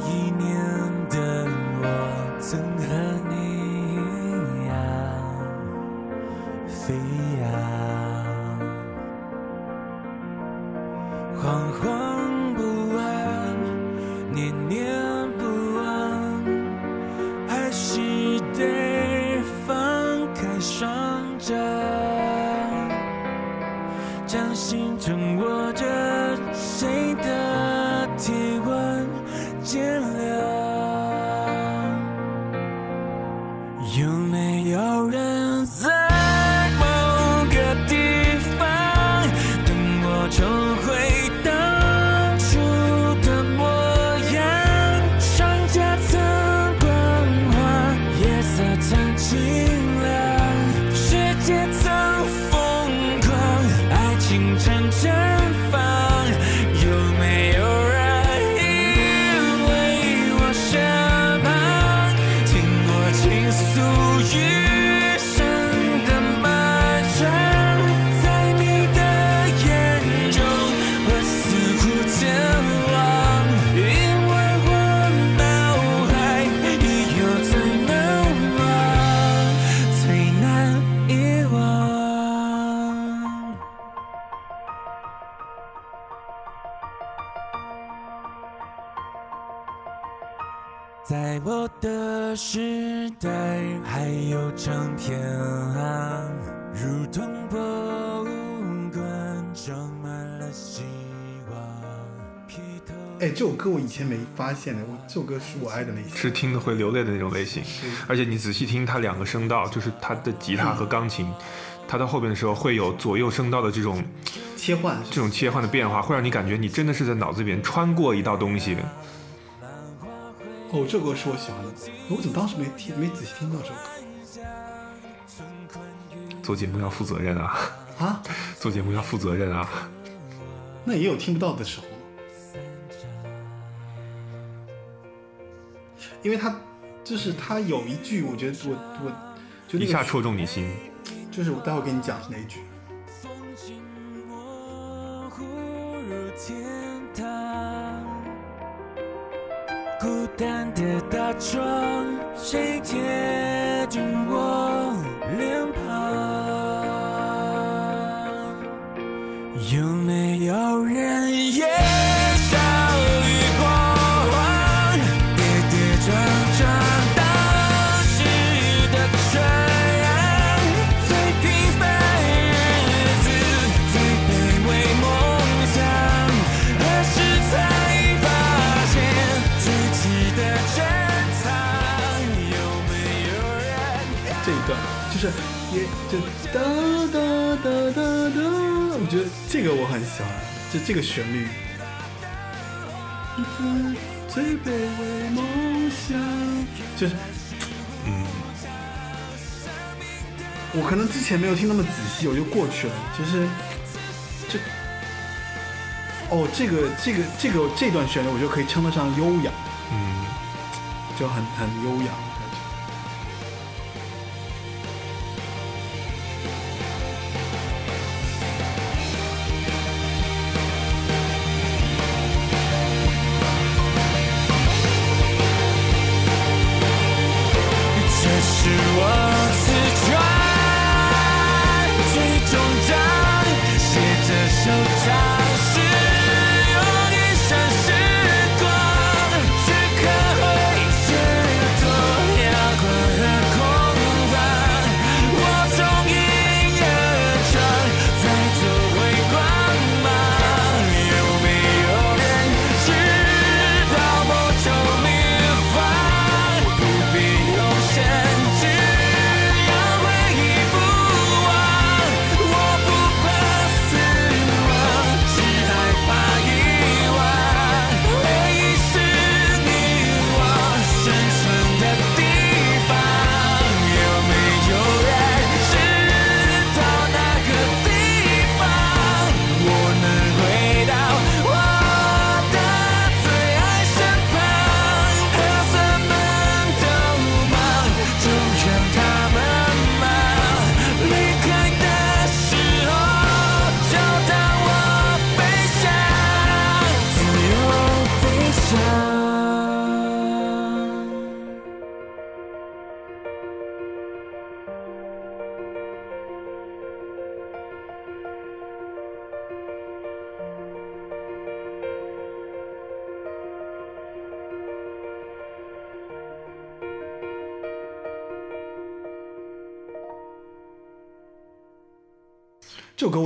哎，这首歌我以前没发现的，我这首歌是我爱的类型。是听的会流泪的那种类型，而且你仔细听它两个声道，就是它的吉他和钢琴，它到后边的时候会有左右声道的这种切换这种切换的变化，会让你感觉你真的是在脑子里面穿过一道东西。哦，这首歌是我喜欢的，我怎么当时没听没仔细听到这首歌做节目要负责任啊，啊？做节目要负责任啊。那也有听不到的时候，因为他就是他有一句，我觉得我我就那个一下戳中你心，就是我待会儿跟你讲是哪一句。风景模糊如天堂，孤单的大床，谁贴就是也就哒哒哒哒哒，我觉得这个我很喜欢，就这个旋律。最卑微梦想，就是嗯，我可能之前没有听那么仔细，我就过去了。就是这，哦，这个这个这个这段旋律，我觉得可以称得上优雅，嗯，就很很优雅。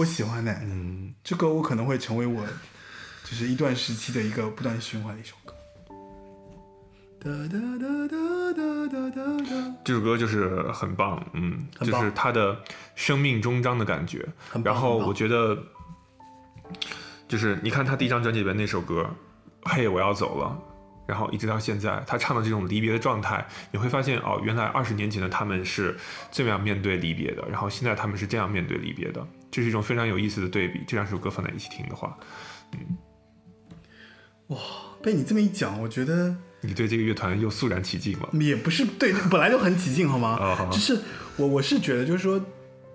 我喜欢的。嗯。这歌我可能会成为我就是一段时期的一个不断循环的一首歌。这首歌就是很棒嗯就是他的生命终章的感觉。然后我觉得就是你看他第一张专辑里面那首歌嘿我要走了。然后一直到现在他唱的这种离别的状态你会发现哦原来二十年前的他们是这样面对离别的然后现在他们是这样面对离别的。这是一种非常有意思的对比。这两首歌放在一起听的话，嗯，哇被你这么一讲，我觉得你对这个乐团又肃然起敬了。也不是对，本来就很起敬，好吗？哦好只是我我是觉得，就是说，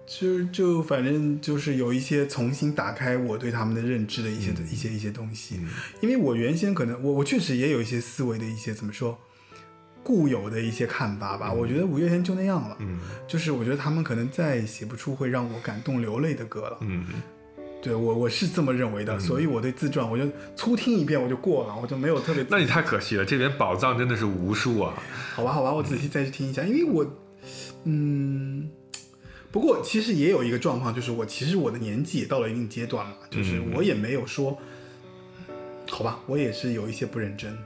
就就反正就是有一些重新打开我对他们的认知的一些、嗯一些一些东西，因为我原先可能我我确实也有一些思维的一些怎么说固有的一些看法吧。我觉得五月天就那样了，嗯就是我觉得他们可能再也写不出会让我感动流泪的歌了。嗯，对我我是这么认为的，所以我对自传我就粗听一遍我就过了，我就没有特别那你太可惜了，这边宝藏真的是无数啊。好吧，好吧，我仔细再去听一下，因为我，嗯，不过其实也有一个状况，就是我其实我的年纪也到了一定阶段了，就是我也没有说，好吧，我也是有一些不认真，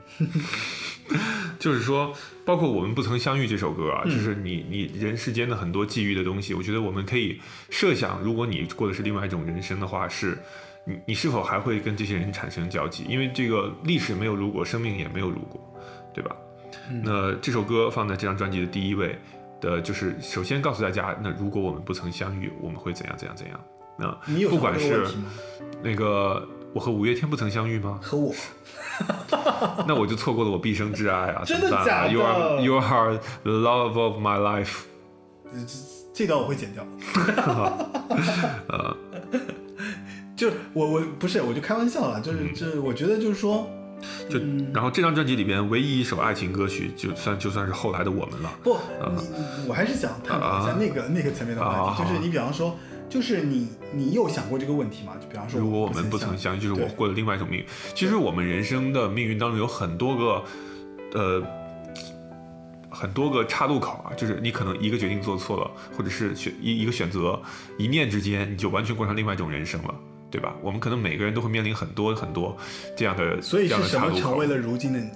就是说，包括我们不曾相遇这首歌嗯啊，就是你你人世间的很多际遇的东西，我觉得我们可以设想，如果你过的是另外一种人生的话，是你你是否还会跟这些人产生交集？因为这个历史没有如果，生命也没有如果，对吧？嗯那这首歌放在这张专辑的第一位的，就是首先告诉大家，那如果我们不曾相遇，我们会怎样怎样怎样？那不管是？那个我和五月天不曾相遇吗？和我，那我就错过了我毕生挚爱啊！真的假的 You are you are the love of my life。这这段我会剪掉，呃，就我我不是，我就开玩笑了，就是这，我觉得就是说，就然后这张专辑里边唯一一首爱情歌曲，就算就算是后来的我们了。不，我还是想探讨一下啊那个那个层面的话啊题，就是你比方说，就是你你有想过这个问题吗？就比方说，如果我们不曾相遇，就是我过了另外一种命运。其实我们人生的命运当中有很多个，呃，很多个岔路口啊，就是你可能一个决定做错了，或者是选一一个选择，一念之间你就完全过上另外一种人生了，对吧？我们可能每个人都会面临很多很多这样的，所以是什么成为了如今的你？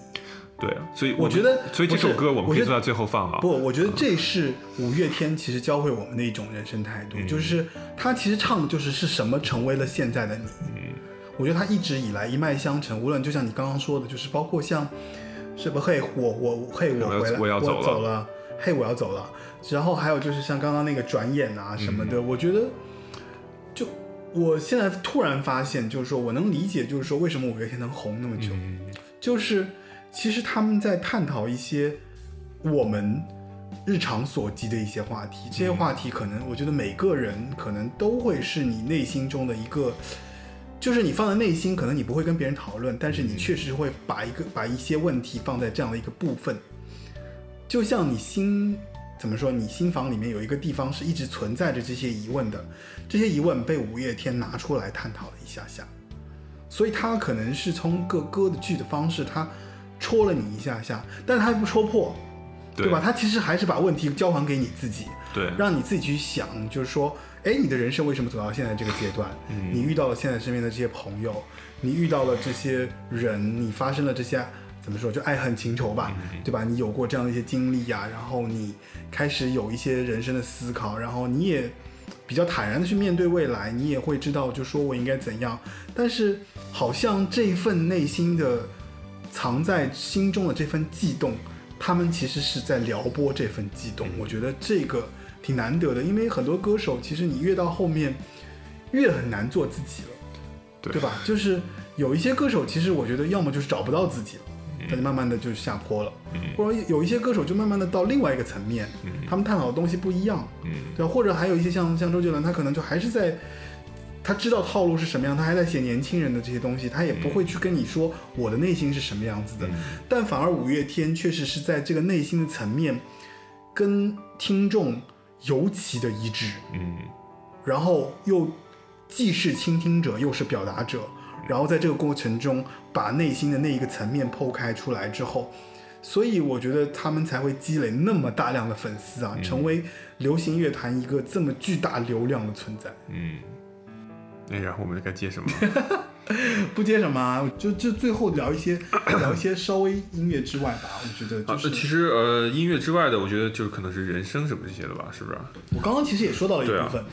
对啊，所以们我觉得所以这首歌我们可以做到最后放啊。不，我觉得这是五月天其实教会我们的一种人生态度，就是他其实唱的就是是什么成为了现在的你。嗯。我觉得他一直以来一脉相承，无论就像你刚刚说的，就是包括像是不嘿我我嘿我回来我要走了走了，嘿我要走了，然后还有就是像刚刚那个转眼啊什么的，嗯。我觉得就我现在突然发现，就是说我能理解，就是说为什么五月天能红那么久，嗯。就是其实他们在探讨一些我们日常所及的一些话题，这些话题可能我觉得每个人可能都会是你内心中的一个，就是你放在内心，可能你不会跟别人讨论，但是你确实会把一个把一些问题放在这样的一个部分，就像你心。怎么说？你心房里面有一个地方是一直存在着这些疑问的，这些疑问被五月天拿出来探讨了一下下，所以他可能是从个歌的剧的方式，他戳了你一下下，但是他不戳破，对吧？他其实还是把问题交还给你自己，对，让你自己去想，就是说，哎，你的人生为什么走到现在这个阶段？嗯你遇到了现在身边的这些朋友，你遇到了这些人，你发生了这些怎么说，就爱恨情仇吧，嗯对吧？你有过这样的一些经历呀、然后你开始有一些人生的思考，然后你也比较坦然的去面对未来，你也会知道，就说我应该怎样。但是好像这份内心的藏在心中的这份悸动，他们其实是在撩拨这份悸动。我觉得这个挺难得的，因为很多歌手其实你越到后面越很难做自己了，对。对吧？就是有一些歌手，其实我觉得要么就是找不到自己他就慢慢的就下坡了，或者有一些歌手就慢慢的到另外一个层面，他们探讨的东西不一样，嗯。对吧？或者还有一些像像周杰伦，他可能就还是在，他知道套路是什么样，他还在写年轻人的这些东西，他也不会去跟你说我的内心是什么样子的。但反而五月天确实是在这个内心的层面，跟听众尤其的一致，嗯。然后又既是倾听者，又是表达者，然后在这个过程中把内心的那一个层面剖开出来之后，所以我觉得他们才会积累那么大量的粉丝啊，成为流行乐坛一个这么巨大流量的存在。嗯，哎，然后我们该接什么？不接什么啊，就就最后聊一些 聊一些稍微音乐之外吧，我觉得啊，就是、其实呃，音乐之外的，我觉得就是可能是人生什么这些的吧，是不是？我刚刚其实也说到了一部分。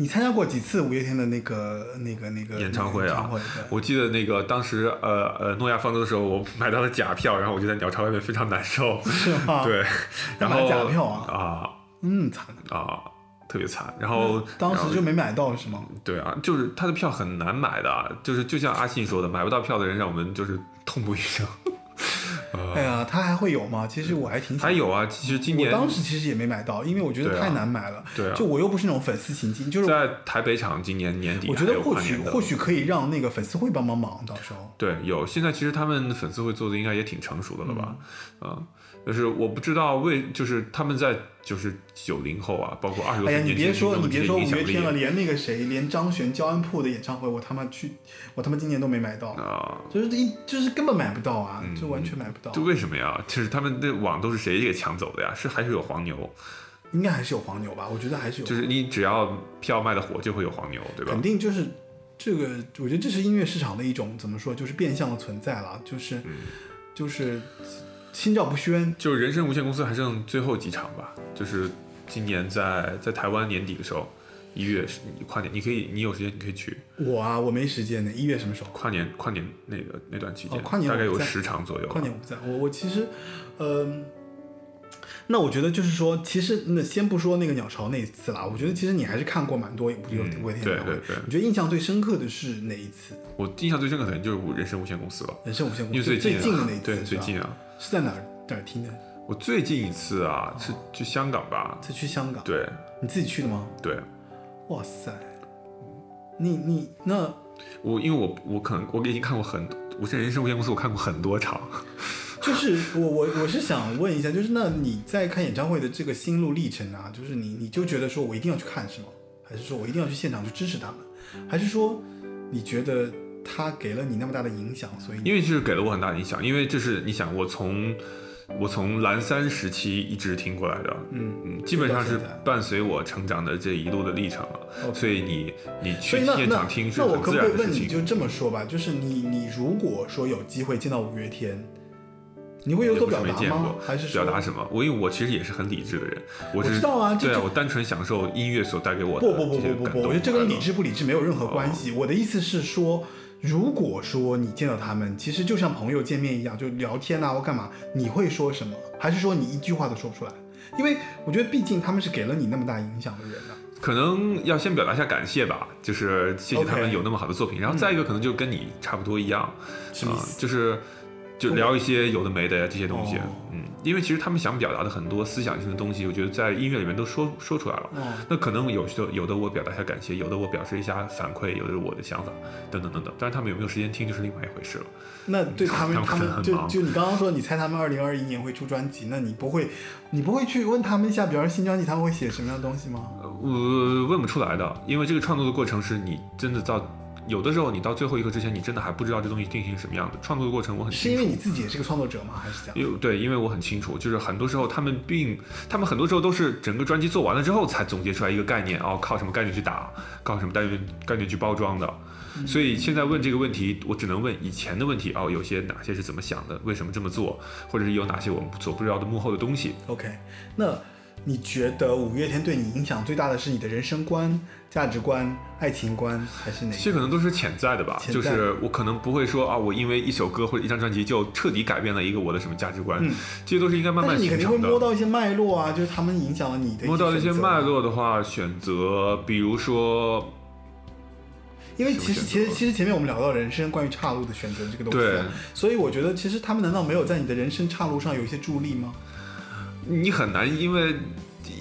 你参加过几次五月天的那个、那个、那个演唱会啊会，我记得那个当时呃呃诺亚方舟的时候，我买到了假票，然后我就在鸟巢外面非常难受。是吗？，对，然买后假票啊啊嗯，惨。啊，特别惨。然后当时就没买到是吗？对啊，就是他的票很难买的啊，就是就像阿信说的，买不到票的人让我们就是痛不欲生。哎呀，他还会有吗？其实我还挺想还有啊，其实今年我年当时其实也没买到，因为我觉得太难买了。对啊就我又不是那种粉丝情境，就是在台北场今年年底我觉得或许或许可以让那个粉丝会帮帮忙，到时候。对，有现在其实他们粉丝会做的应该也挺成熟的了吧？啊、就是我不知道为，就是他们在就是九零后啊，包括二十多哎呀，你别说，你别说五月天了，连那个谁，连张悬、焦安铺的演唱会，我他妈去，我他妈今年都没买到，啊。就是一就是根本买不到啊，嗯就完全买不到就。为什么呀？就是他们的网都是谁给抢走的呀？是还是有黄牛？应该还是有黄牛吧？我觉得还是有，就是你只要票卖的火，就会有黄牛，对吧肯？定就是这个，我觉得这是音乐市场的一种怎么说，就是变相的存在了，就是、嗯就是心照不宣。就是人生无限公司还剩最后几场吧，就是今年在在台湾年底的时候，一月是跨年，你可以你有时间你可以去我啊，我没时间呢，一月什么时候？跨年跨年那个那段期间，哦跨年大概有十场左右吧。跨年我不在，我我其实，嗯、那我觉得就是说，其实那先不说那个鸟巢那一次啦，我觉得其实你还是看过蛮多五六嗯五月天演唱会对对对你觉得印象最深刻的是哪一次？我印象最深刻可能就是人生无限公司了，人生无限公司最近啊的那一次，对最近啊，是在哪儿哪儿听的？我最近一次啊是去香港吧，是去香港？对你自己去的吗？对，哇塞，你你那我因为我我可能我已经看过很，我是人生无限公司我看过很多场，就是我我我是想问一下，就是那你在看演唱会的这个心路历程啊，就是你你就觉得说我一定要去看是吗？还是说我一定要去现场去支持他们？还是说你觉得他给了你那么大的影响，所以因为就是给了我很大的影响，因为这是你想我从我从蓝山时期一直听过来的，嗯嗯，基本上是伴随我成长的这一路的历程所以你你去以那那现场听是那我很自可不可以然的事情。问你就这么说吧，就是你你如果说有机会见到五月天，你会有所表达吗？还是表达什么？我因为我其实也是很理智的人，我知道啊这对啊，我单纯享受音乐所带给我的不不不不不不，我觉得这跟理智不理智没有任何关系。我的意思是说，如果说你见到他们，其实就像朋友见面一样，就聊天啊或干嘛，你会说什么？还是说你一句话都说不出来？因为我觉得，毕竟他们是给了你那么大影响的人呢。可能要先表达一下感谢吧，就是谢谢他们有那么好的作品。然后再一个可能就跟你差不多一样，啊就是就聊一些有的没的呀这些东西。哦嗯，因为其实他们想表达的很多思想性的东西，我觉得在音乐里面都说说出来了。哦，那可能有的有的我表达一下感谢，有的我表示一下反馈，有的是我的想法，等等等等。但是他们有没有时间听就是另外一回事了。那对 他们，他们就就你刚刚说，你猜他们二零二一年会出专辑，那你不会，你不会去问他们一下，比方说新专辑他们会写什么样的东西吗？我问不出来的，因为这个创作的过程是你真的到有的时候你到最后一刻之前，你真的还不知道这东西定型什么样的。创作的过程我很是清楚。因为你自己也是个创作者吗？还是怎样？因为对，因为我很清楚，就是很多时候他们并，他们很多时候都是整个专辑做完了之后才总结出来一个概念，哦，靠什么概念去打，靠什么概念概念去包装的。所以现在问这个问题，我只能问以前的问题，哦，有些哪些是怎么想的，为什么这么做，或者是有哪些我们所不知道的幕后的东西。OK，那你觉得五月天对你影响最大的是你的人生观、价值观、爱情观，还是哪这些个？可能都是潜在的吧，就是我可能不会说啊，我因为一首歌或者一张专辑就彻底改变了一个我的什么价值观，嗯这些都是应该慢但是你慢形肯定会。摸到一些脉络啊，就是他们影响了你的摸到一些脉，络的话，选择比如说因为其实其实其实前面我们聊到人生关于岔路的选择这个东西啊，对所以我觉得其实他们难道没有在你的人生岔路上有一些助力吗？你很难，因为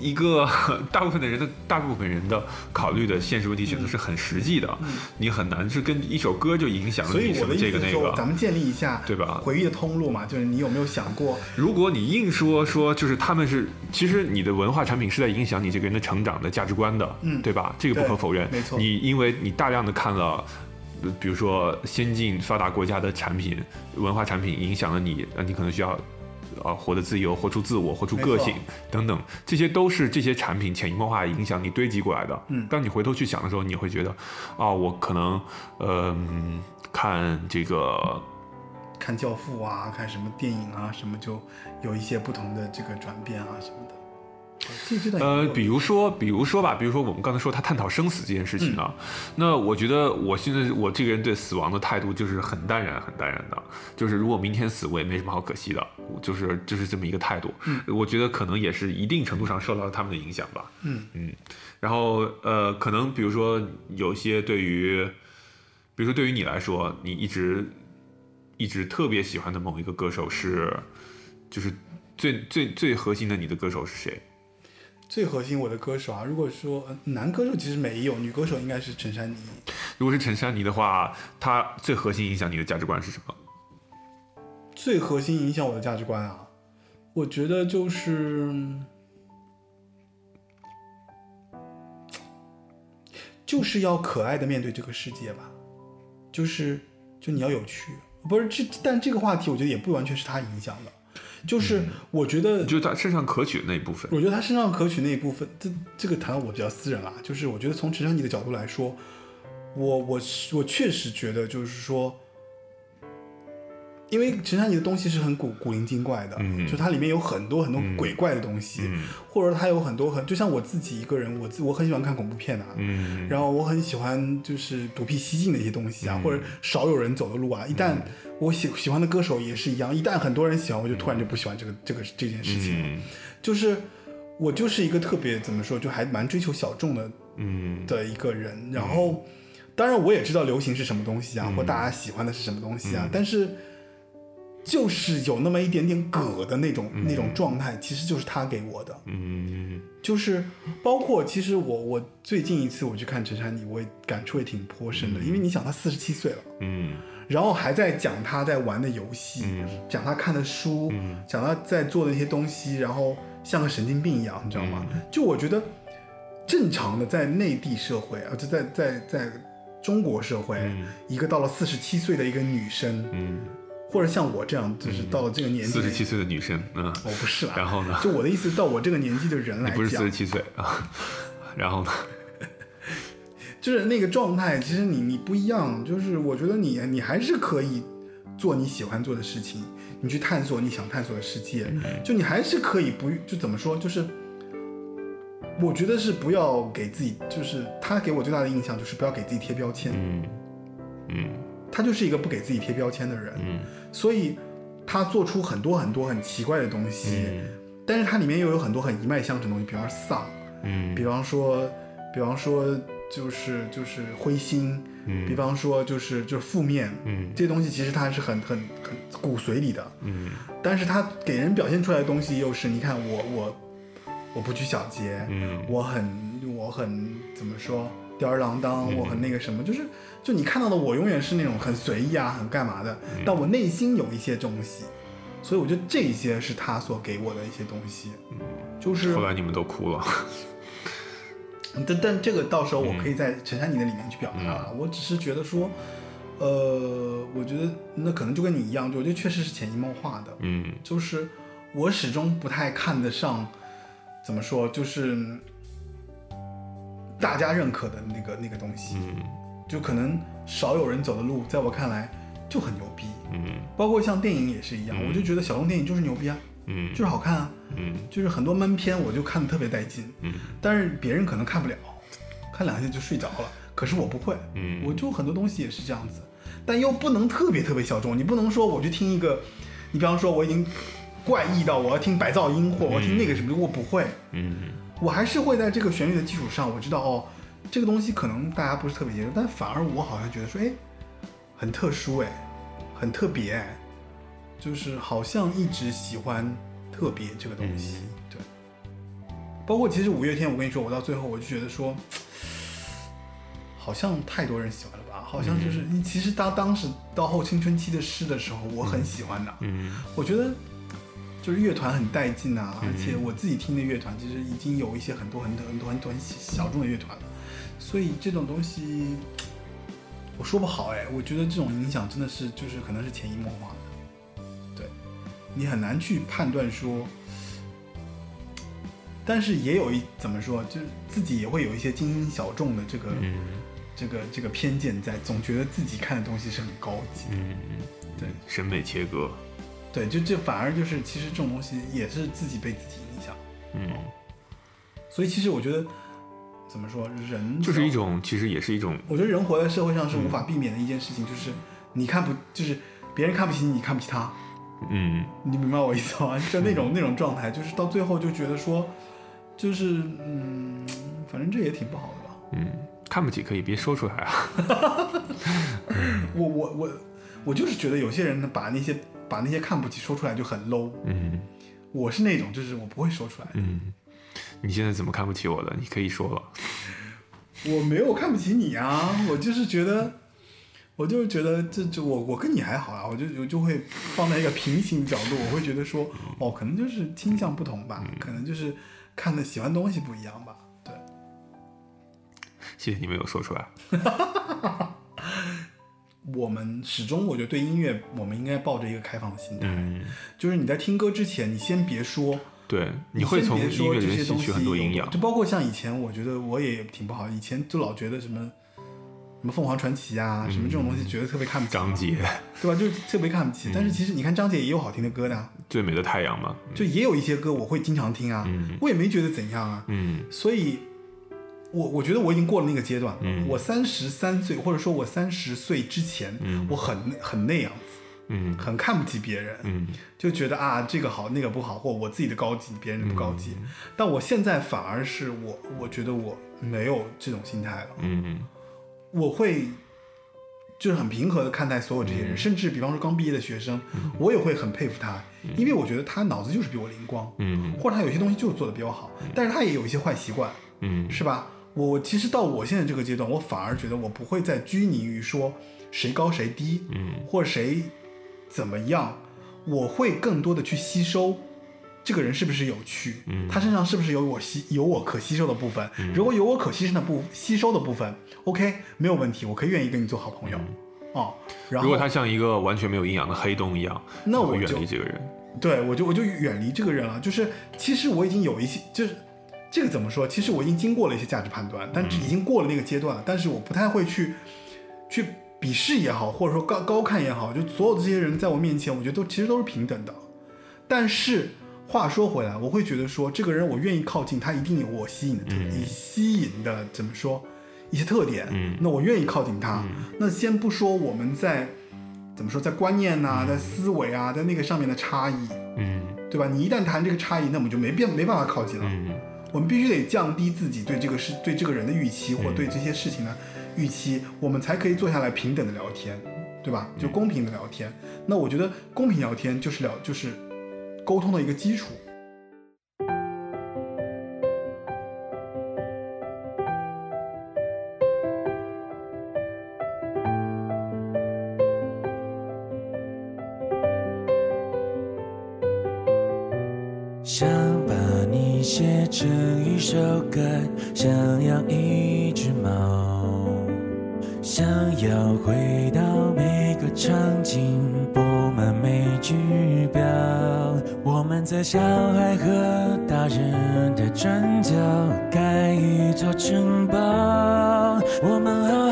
一个 大部分的人的大部分人的考虑的现实问题选择是很实际的，你很难是跟一首歌就影响了你什么这个那个。咱们建立一下对吧回忆的通路嘛，就是你有没有想过，如果你硬说说就是他们是，其实你的文化产品是在影响你这个人的成长的价值观的，嗯对吧？这个不可否认。没错你因为你大量的看了。呃比如说，先进发达国家的产品、文化产品影响了你，那，你可能需要啊活得自由，活出自我，活出个性等等，这些都是这些产品潜移默化影响你堆积过来的。嗯当你回头去想的时候，你会觉得啊，我可能呃看这个看《教父》啊，看什么电影啊，什么就有一些不同的这个转变啊什么的。呃，比如说，比如说吧，比如说我们刚才说他探讨生死这件事情啊，嗯那我觉得我现在我这个人对死亡的态度就是很淡然，很淡然的，就是如果明天死，我也没什么好可惜的，就是就是这么一个态度。嗯我觉得可能也是一定程度上受到了他们的影响吧。嗯嗯，然后呃，可能比如说有些对于，比如说对于你来说，你一直一直特别喜欢的某一个歌手是，就是最最最核心的你的歌手是谁？最核心我的歌手啊，如果说呃男歌手其实没有，女歌手应该是陈珊妮。如果是陈珊妮的话，她最核心影响你的价值观是什么？最核心影响我的价值观啊，我觉得就是，就是要可爱的面对这个世界吧，就是就你要有趣，不是这，但这个话题我觉得也不完全是她影响的，就是我觉得就是她身上可取的那一部分。我觉得他身上可取那一部分，这这个谈到我比较私人啦，就是我觉得从陈珊妮的角度来说，我我我确实觉得就是说，因为陈珊妮的东西是很古古灵精怪的，嗯。就它里面有很多很多鬼怪的东西，嗯。或者它有很多很就像我自己一个人，我自我很喜欢看恐怖片啊，嗯。然后我很喜欢就是独辟蹊径的一些东西啊，嗯。或者少有人走的路啊。一旦我喜喜欢的歌手也是一样，一旦很多人喜欢，我就突然就不喜欢这个这个这件事情。了。嗯。就是我就是一个特别怎么说，就还蛮追求小众的嗯。的一个人。然后，当然我也知道流行是什么东西啊，嗯。或大家喜欢的是什么东西啊，但是就是有那么一点点葛的那种、那种状态，其实就是他给我的。嗯就是包括其实我我最近一次我去看陈珊妮，我也感触也挺颇深的，因为你想她四十七岁了，嗯。然后还在讲她在玩的游戏，嗯。讲她看的书，讲她在做的一些东西，然后像个神经病一样，你知道吗？嗯。就我觉得正常的在内地社会啊，就在在在中国社会，一个到了四十七岁的一个女生，嗯，或者像我这样，就是到了这个年纪，四十七岁的女生，嗯，我不是啦。然后呢？就我的意思，到我这个年纪的人来你不是四十，七岁啊？然后呢？就是那个状态，其实你你不一样，就是我觉得你你还是可以做你喜欢做的事情，你去探索你想探索的世界，就你还是可以不就怎么说，就是我觉得是不要给自己，就是他给我最大的印象就是不要给自己贴标签，嗯。嗯他就是一个不给自己贴标签的人，嗯。所以他做出很多很多很奇怪的东西，但是它里面又有很多很一脉相承的东西，比方说丧，嗯。比方说，比方说就是就是灰心，比方说就是就是负面，嗯。这些东西其实它是很很很骨髓里的，嗯。但是他给人表现出来的东西又是，你看我我我不拘小节，嗯。我很我很怎么说吊儿郎当，我很那个什么，就是就你看到的我永远是那种很随意啊，很干嘛的，但我内心有一些东西，所以我觉得这一些是他所给我的一些东西，就是后来你们都哭了。但但这个到时候我可以在陈珊妮的里面去表达了。我只是觉得说，呃，我觉得那可能就跟你一样，就我觉得确实是潜移默化的。嗯就是我始终不太看得上，怎么说，就是大家认可的那个那个东西，嗯。就可能少有人走的路，在我看来就很牛逼。嗯。包括像电影也是一样，我就觉得小众电影就是牛逼啊，嗯。就是好看啊，嗯。就是很多闷片我就看的特别带劲，嗯。但是别人可能看不了，看两下就睡着了。可是我不会，嗯。我就很多东西也是这样子，但又不能特别特别小众。你不能说我去听一个，你比方说我已经怪异到我要听白噪音，或我要听那个什么，我不会，嗯我还是会在这个旋律的基础上，我知道哦，这个东西可能大家不是特别接受，但反而我好像觉得说，哎，很特殊哎，很特别哎，就是好像一直喜欢特别这个东西，对。包括其实五月天，我跟你说，我到最后我就觉得说，好像太多人喜欢了吧？好像就是你，其实他当时到后青春期的诗的时候，我很喜欢的，嗯我觉得就是乐团很带劲啊，而且我自己听的乐团其实已经有一些很多很多很多很多很小众的乐团了，所以这种东西我说不好哎，我觉得这种影响真的是就是可能是潜移默化的，对，你很难去判断说。但是也有一怎么说，就是自己也会有一些精英小众的这个、嗯这个这个偏见在，总觉得自己看的东西是很高级的。嗯，对审美切割，对，就这反而就是其实这种东西也是自己被自己影响。嗯，所以其实我觉得怎么说，人就是一种，其实也是一种，我觉得人活在社会上是无法避免的一件事情，就是你看不，就是别人看不起你，你看不起他，嗯你明白我意思吗？就那种那种状态，就是到最后就觉得说，就是嗯，反正这也挺不好的吧。嗯，看不起可以别说出来啊，我我我我就是觉得有些人呢，把那些把那些看不起说出来就很 low。嗯我是那种就是我不会说出来的，嗯，你现在怎么看不起我的？你可以说了，我没有看不起你啊，我就是觉得。我就是觉得这这我我跟你还好啊，我就我就会放在一个平行角度，我会觉得说，哦，可能就是倾向不同吧，可能就是看的喜欢东西不一样吧，对。谢谢你没有说出来，我们始终我觉得对音乐，我们应该抱着一个开放的心态，嗯，就是你在听歌之前，你先别说，对，你会从音先别说乐里面吸这些东西取很多营养。就，包括像以前，我觉得我也挺不好，以前就老觉得什么什么凤凰传奇啊，什么这种东西，觉得特别看不起，张杰，对吧？就特别看不嗯。起。但是其实你看张杰也有好听的歌的啊，最美的太阳嘛，就也有一些歌我会经常听啊，嗯。我也没觉得怎样啊。嗯。所以，我我觉得我已经过了那个阶段。嗯。我三十三岁，或者说我三十岁之前，嗯。我很很那样子，嗯。很看不起别人，嗯。就觉得啊这个好那个不好，或我自己的高级，别人的不高级。嗯。但我现在反而是我，我觉得我没有这种心态了，嗯。我会。就是很平和的看待所有这些人，甚至比方说刚毕业的学生，我也会很佩服他，因为我觉得他脑子就是比我灵光，嗯。或者他有些东西就是做的比我好，但是他也有一些坏习惯，嗯。是吧？我其实到我现在这个阶段，我反而觉得我不会再拘泥于说谁高谁低，嗯。或谁怎么样，我会更多的去吸收这个人是不是有趣，嗯。他身上是不是有我吸有我可吸收的部分，如果有我可吸收的部吸收的部分，OK 没有问题，我可以愿意跟你做好朋友，哦，然后如果他像一个完全没有营养的黑洞一样，那我就离这个人，对我就我就远离这个人了。就是其实我已经有一些，就是这个怎么说？其实我已经经过了一些价值判断，但已经过了那个阶段了。但是我不太会去去鄙视也好，或者说高高看也好，就所有的这些人在我面前，我觉得都其实都是平等的。但是话说回来，我会觉得说，这个人我愿意靠近，他一定有我吸引的特，嗯吸引的怎么说一些特点。嗯那我愿意靠近他。那先不说我们在怎么说，在观念呐、在思维啊，在那个上面的差异，嗯对吧？你一旦谈这个差异，那我们就没变没办法靠近了。嗯我们必须得降低自己对这个事、对这个人的预期，或对这些事情的预期，我们才可以坐下来平等的聊天，对吧？就公平的聊天。那我觉得公平聊天就是聊，就是沟通的一个基础。成一首歌，想要一只猫，想要回到每个场景，布满每句标。我们在小孩和大人的转角盖一座城堡，我们好，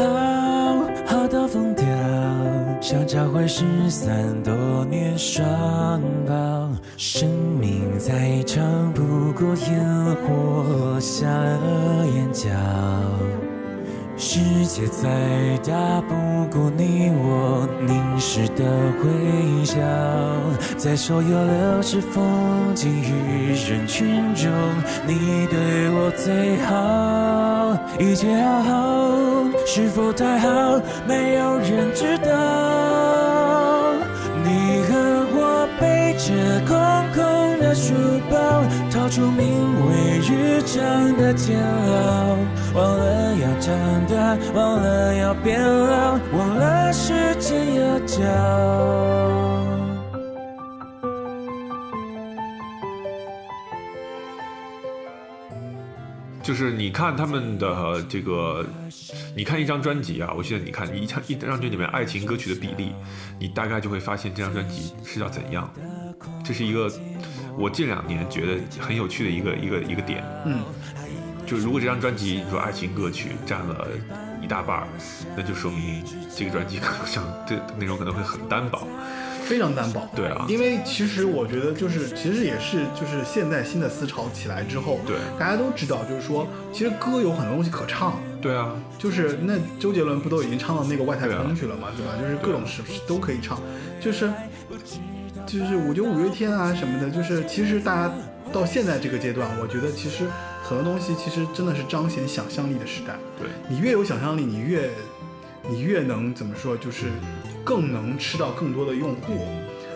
想找回失散多年双胞。生命再长不过烟火下了眼角。世界再大不过你我凝视的微笑，在所有流逝风景与人群中，你对我最好，一切好好，是否太好，没有人知道。你和我背着空空的书包，逃出名为日常的煎熬，忘了要长大，忘了要变老，忘了时间要教。就是你看他们的这个，你看一张专辑啊，我记得你看一张一张专辑里面爱情歌曲的比例，你大概就会发现这张专辑是要怎样。这是一个我这两年觉得很有趣的一个一个一个点。嗯，就如果这张专辑你说爱情歌曲占了一大半儿，那就说明这个专辑可能像这内容可能会很单薄。非常单薄。对啊因为其实我觉得就是，其实也是就是现在新的思潮起来之后，对大家都知道，就是说，其实歌有很多东西可唱。对啊，就是那周杰伦不都已经唱到那个外太空去了嘛，对吧？就是各种是都可以唱，就是就是我觉得五月天啊什么的，就是其实大家到现在这个阶段，我觉得其实很多东西其实真的是彰显想象力的时代。对，你越有想象力，你越你越能怎么说，就是更能吃到更多的用户。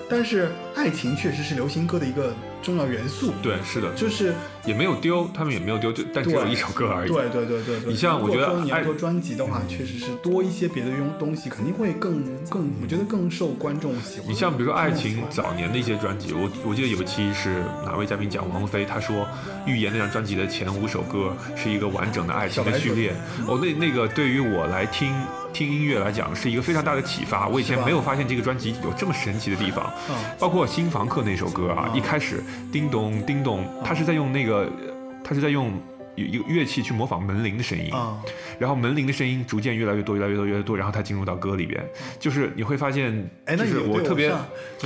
但是爱情确实是流行歌的一个重要元素，对，是的，就是也没有丢，他们也没有丢，就但只有一首歌而已。对对对对对。你像我觉得你要做专辑的话，确实是多一些别的用东西，肯定会更更，我觉得更受观众喜欢。你像比如说爱情早年的一些专辑，我我记得有一期是哪位嘉宾讲王菲，她说《预言》那张专辑的前五首歌是一个完整的爱情的序列。哦，那那个对于我来听听音乐来讲是一个非常大的启发。我以前没有发现这个专辑有这么神奇的地方，嗯包括《新房客》那首歌啊，嗯一开始叮咚叮咚，他是在用那个，他是在用。一个乐器去模仿门铃的声音，啊，然后门铃的声音逐渐越来越多，越来越多，越来越多，然后它进入到歌里边，就是你会发现，哎，那就是你有对特别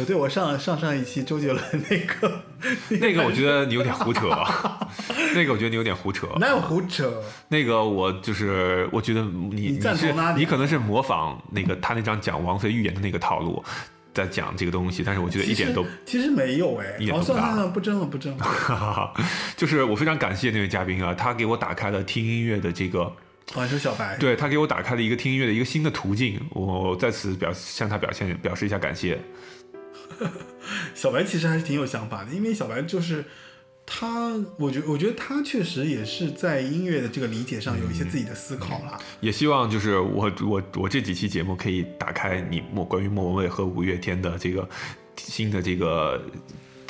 对我上上上一期周杰伦那个 那个，我觉得你有点胡扯，那个我觉得你有点胡扯，哪有胡扯？那个我就是我觉得你你你是你可能是模仿那个他那张讲王菲预言的那个套路，在讲这个东西，但是我觉得一点都。其实没有哎一，点都不大不争了不争了。哈哈哈，就是我非常感谢那位嘉宾啊，他给我打开了听音乐的这个，好像是小白，对他给我打开了一个听音乐的一个新的途径，我在此表向他表现表示一下感谢。小白其实还是挺有想法的，因为小白就是他，我觉我觉得他确实也是在音乐的这个理解上有一些自己的思考了。也希望就是我我我这几期节目可以打开你莫关于莫文蔚和五月天的这个新的这个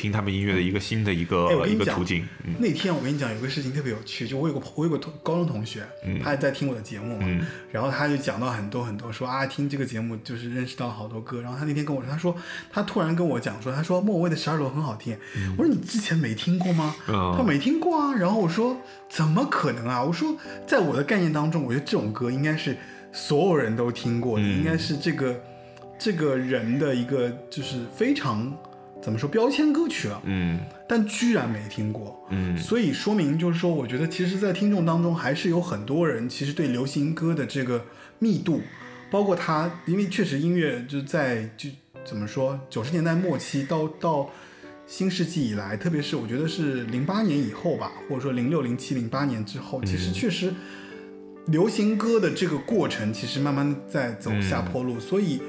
听他们音乐的一个新的一个、一个途径。嗯那天我跟你讲有个事情特别有趣，就我有个我有个同高中同学，他也在听我的节目嘛，嗯然后他就讲到很多很多，说啊听这个节目就是认识到好多歌，然后他那天跟我说，他说他突然跟我讲说，他说莫文蔚的《十二楼》很好听，我说你之前没听过吗？嗯他说没听过啊，然后我说怎么可能啊？我说在我的概念当中，我觉得这种歌应该是所有人都听过的，嗯应该是这个这个人的一个就是非常怎么说标签歌曲了。嗯。但居然没听过，嗯。所以说明就是说，我觉得其实，在听众当中还是有很多人其实对流行歌的这个密度，包括它，因为确实音乐就在就怎么说，九十年代末期到到新世纪以来，特别是我觉得是零八年以后吧，或者说零六、零七、零八年之后，其实确实流行歌的这个过程其实慢慢地在走下坡路，所以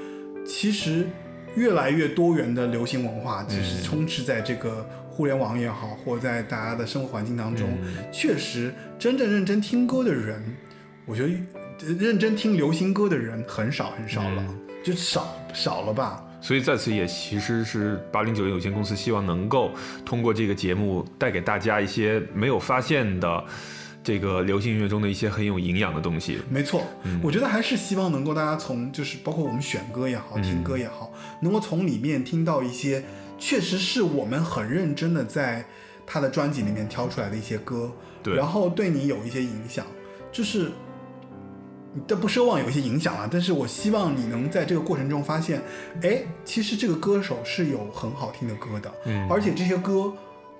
其实越来越多元的流行文化其实充斥在这个互联网也好，或在大家的生活环境当中，确实真正认真听歌的人，我觉得呃认真听流行歌的人很少很少了，就少少了吧。所以在此也其实是八零九零有限公司希望能够通过这个节目带给大家一些没有发现的这个流行音乐中的一些很有营养的东西。没错，我觉得还是希望能够大家从就是包括我们选歌也好，听歌也好，能够从里面听到一些确实是我们很认真的在他的专辑里面挑出来的一些歌，对然后对你有一些影响，就是。但不奢望有一些影响啊，但是我希望你能在这个过程中发现，哎，其实这个歌手是有很好听的歌的，嗯而且这些歌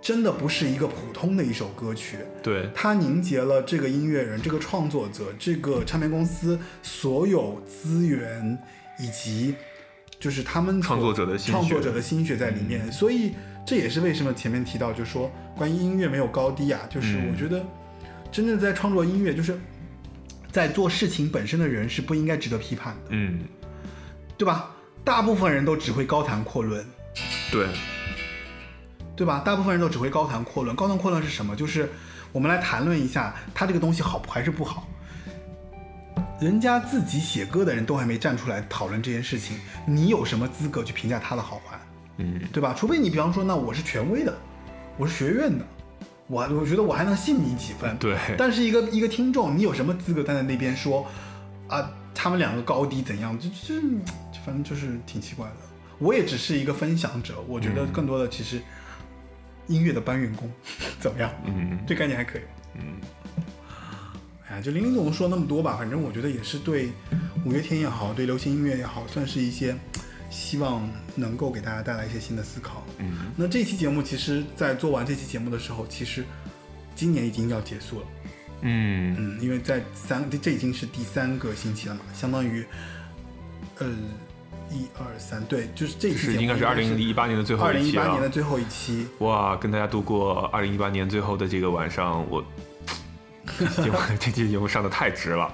真的不是一个普通的一首歌曲，对，它凝结了这个音乐人、这个创作者、这个唱片公司所有资源，以及就是他们创作者的心血。嗯创作者的心血在里面。所以这也是为什么前面提到，就是说关于音乐没有高低啊，就是嗯。我觉得真正在创作音乐，就是在做事情本身的人是不应该值得批判的，嗯，对吧？大部分人都只会高谈阔论，对，对吧？大部分人都只会高谈阔论。高谈阔论是什么？就是我们来谈论一下他这个东西好还是不好。人家自己写歌的人都还没站出来讨论这件事情，你有什么资格去评价他的好坏？嗯，对吧？除非你比方说，那我是权威的，我是学院的，我我觉得我还能信你几分。对但是一个一个听众，你有什么资格站在那边说啊？他们两个高低怎样？就就就反正就是挺奇怪的。我也只是一个分享者，我觉得更多的其实音乐的搬运工 怎么样？嗯这概念还可以。嗯，哎呀，就林林总总说那么多吧，反正我觉得也是对五月天也好，对流行音乐也好，算是一些希望能够给大家带来一些新的思考。嗯，那这期节目其实，在做完这期节目的时候，其实今年已经要结束了。嗯嗯，因为在三，这这已经是第三个星期了嘛，相当于，呃，一二三，对，就是这是应该是二零一八年的最后二零一八年的。最后一期。哇，跟大家度过二零一八年最后的这个晚上，我 这期节目 这期节目上的太值了。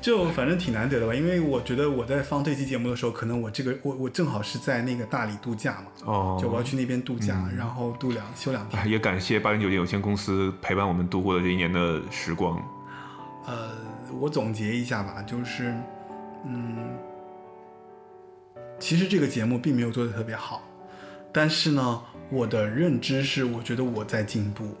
就反正挺难得的吧，因为我觉得我在放这期节目的时候，可能我这个我我正好是在那个大理度假嘛，哦，就我要去那边度假，然后度两休两天。也感谢八零酒店有限公司陪伴我们度过的这一年的时光。呃，我总结一下吧，就是，嗯，其实这个节目并没有做的特别好，但是呢，我的认知是，我觉得我在进步。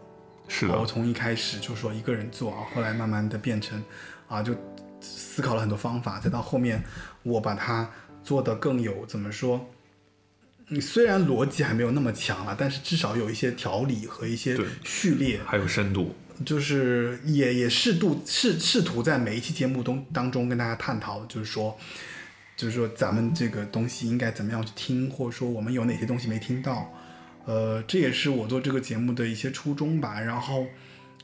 是的，我从一开始就说一个人做啊，后来慢慢的变成，啊，就思考了很多方法，再到后面我把它做得更有怎么说？你虽然逻辑还没有那么强了，但是至少有一些条理和一些序列，还有深度。就是也也适度试试图在每一期节目中当中跟大家探讨，就是说，就是说咱们这个东西应该怎么样去听，或者说我们有哪些东西没听到，呃，这也是我做这个节目的一些初衷吧。然后，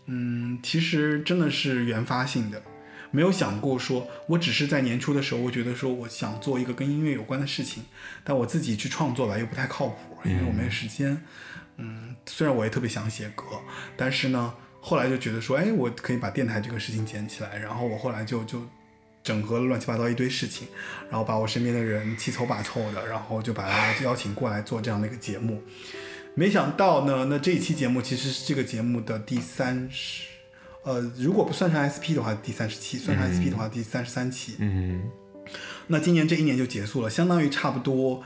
嗯，其实真的是原发性的，没有想过说，我只是在年初的时候，我觉得说我想做一个跟音乐有关的事情，但我自己去创作吧又不太靠谱，因为我没时间。嗯，虽然我也特别想写歌，但是呢，后来就觉得说，哎，我可以把电台这个事情捡起来，然后我后来就就整合了乱七八糟一堆事情，然后把我身边的人七凑八凑的，然后就把他邀请过来做这样的一个节目。没想到呢，那这一期节目其实是这个节目的第三十，呃，如果不算上 SP 的话，第三十期；算上 SP 的话，第三十三期。嗯，那今年这一年就结束了，相当于差不多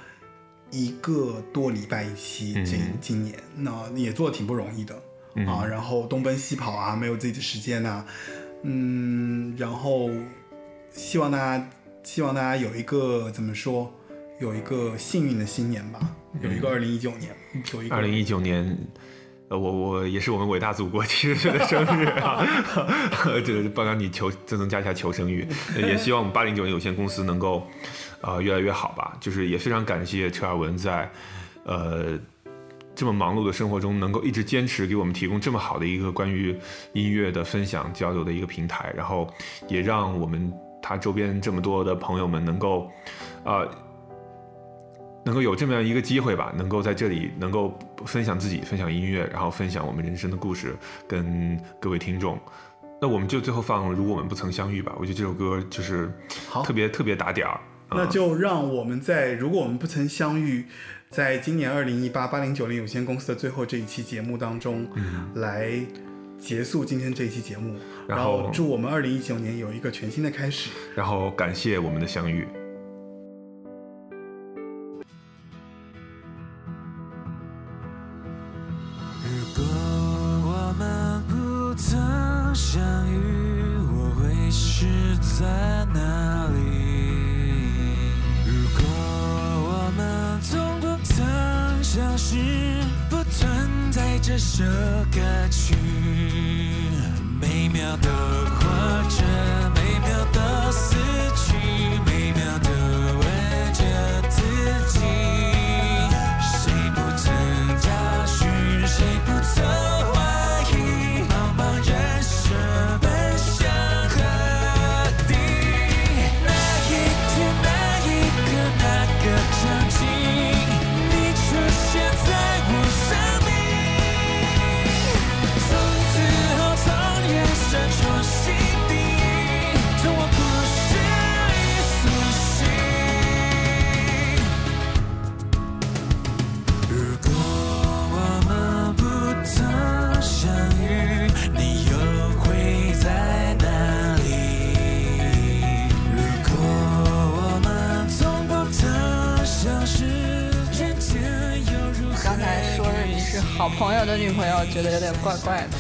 一个多礼拜一期。今嗯今年那也做的挺不容易的、嗯啊，然后东奔西跑啊，没有自己的时间呐、嗯，然后希望大家希望大家有一个怎么说，有一个幸运的新年吧，有一个二零一九年，有一个二零一九年。呃，我我也是我们伟大祖国七十岁的生日啊！这个帮你求增增加一下求生欲，呃 也希望我们八零九零有限公司能够呃越来越好吧。就是也非常感谢车尔文在呃这么忙碌的生活中，能够一直坚持给我们提供这么好的一个关于音乐的分享交流的一个平台，然后也让我们他周边这么多的朋友们能够呃能够有这么样一个机会吧，能够在这里能够分享自己，分享音乐，然后分享我们人生的故事，跟各位听众。那我们就最后放《如果我们不曾相遇》吧，我觉得这首歌就是好特别特别打点儿。那就让我们在如果我们不曾相遇，在今年二零一八八零九零有限公司的最后这一期节目当中，来结束今天这一期节目，然然后后祝我们二零一九年有一个全新的开始。然后感谢我们的相遇。如果我们不曾相遇，我会是在哪里？如果我们从不曾相识，不存在这首歌曲。每秒好朋友的女朋友觉得有点怪怪的，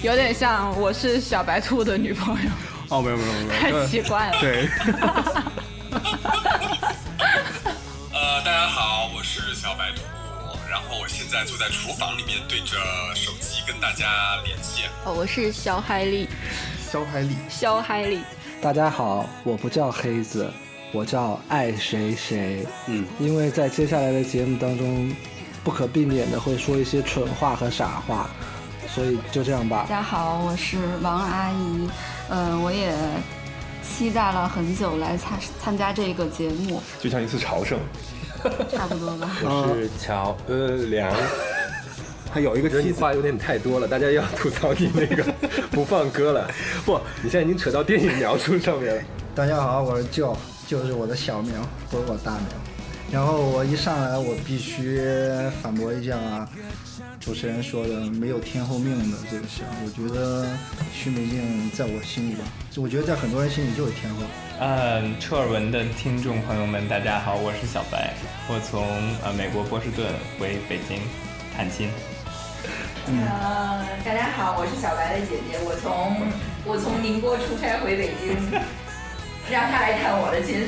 有点像我是小白兔的女朋友。哦，没有没有没有，太奇怪了。对。呃，大家好，我是小白兔，然后我现在坐在厨房里面对着手机跟大家连线。哦，我是小海里。小海里。小海里。大家好，我不叫黑子。我叫爱谁谁，嗯，因为在接下来的节目当中，不可避免的会说一些蠢话和傻话，所以就这样吧大。家好，我是王阿姨，呃，我也期待了很久来参参加这个节目，就像一次朝圣。差不多吧。我是乔呃梁，还有一个觉得你妻子，话有点太多了，大家要吐槽你那个 不放歌了。不，你现在已经扯到电影描述上面了。大家好，我是舅，舅是我的小名，不是我大名。然后我一上来，我必须反驳一下主持人说的没有天后命的这个事儿。我觉得徐美静在我心里吧，我觉得在很多人心里就是天后。嗯，车尔文的听众朋友们，大家好，我是小白，我从呃美国波士顿回北京探亲。呃，大家好，我是小白的姐姐，我从我从宁波出差回北京，让她来探我的亲。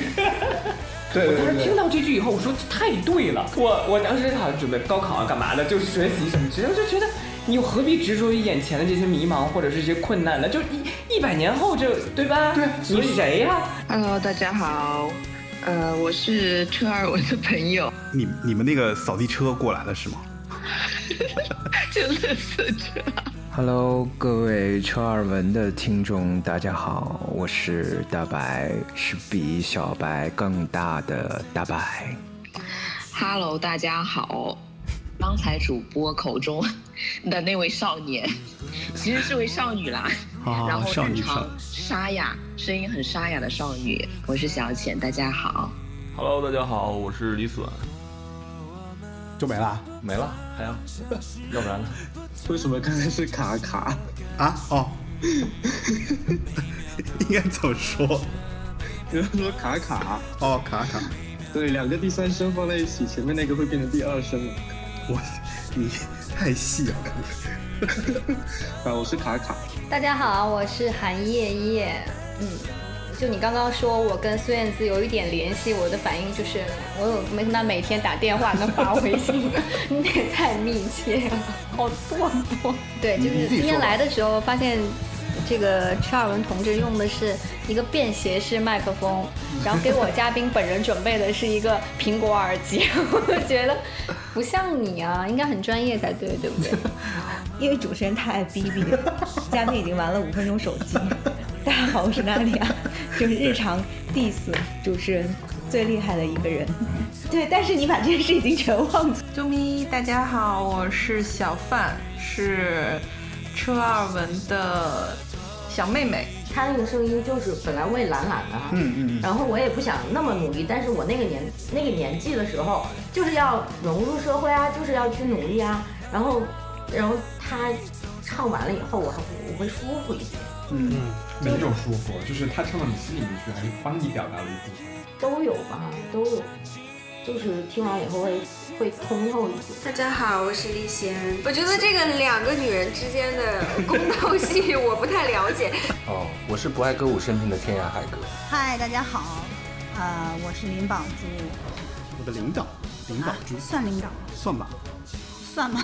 对我当时听到这句以后，我说太对了。我我当时好像准备高考啊，干嘛的，就是学习什么之类的，我就觉得你又何必执着于眼前的这些迷茫或者是一些困难呢？就一一百年后就对吧？对，你谁呀、Hello，大家好，呃，我是车二文的朋友，你你们那个扫地车过来了是吗？真的是这样。Hello，各位车尔文的听众，大家好，我是大白，是比小白更大的大白。Hello，大家好。刚才主播口中 的那位少年，其实是位少女啦。啊然后少常沙哑，声音很沙哑的少女。我是小浅，大家好。Hello，大家好，我是李隼。就没了没了，还要，要不然呢？为什么刚才是卡卡？啊？哦，应该怎么说？有人说卡卡，哦，卡卡，对，两个第三声放在一起，前面那个会变成第二声了。我你太细了。啊，我是卡卡。大家好，我是韩叶叶。嗯，就你刚刚说我跟孙燕姿有一点联系，我的反应就是我有没跟她每天打电话跟发微信，你也太密切了，好做作。对，就是今天来的时候发现。这个车尔文同志用的是一个便携式麦克风，然后给我嘉宾本人准备的是一个苹果耳机，我觉得不像你啊，应该很专业才对，对不对？因为主持人太爱逼逼了，嘉宾已经玩了五分钟手机。大家好，我是娜丽亚，就是日常 diss 主持人最厉害的一个人。对，但是你把这件事已经全忘记。啾咪，大家好，我是小范，是车二文的小妹妹。她那个声音就是本来我也懒懒的，嗯嗯然后我也不想那么努力，但是我那个年那个年纪的时候，就是要融入社会啊，就是要去努力啊，然后然后她唱完了以后，我还我会舒服一些，嗯，哪种舒服？就是他唱到你心里面去，还是帮你表达了一部分？都有吧，都有，就是听完以后会会通透一些。大家好，我是丽贤。我觉得这个两个女人之间的宫斗戏我不太了解。哦，我是不爱歌舞升平的天涯海歌。嗨，大家好，呃，我是林宝珠。我的领导林宝珠、算领导？算吧，算吗？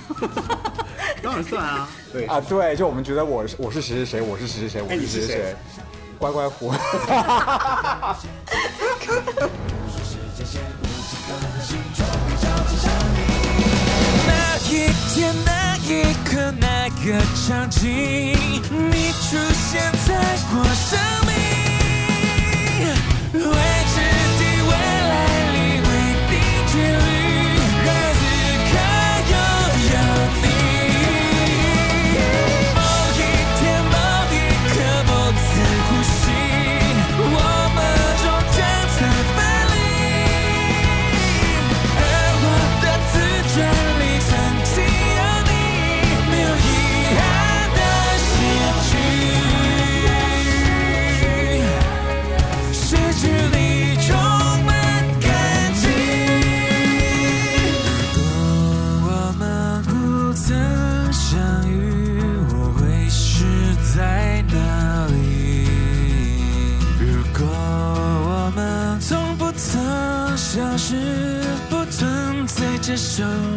当然算啊。对啊，对，就我们觉得我是我是谁谁谁，我是谁谁谁，我是谁谁谁，乖乖虎。那一天，那一刻，那个场景，你出现在我生命，未知生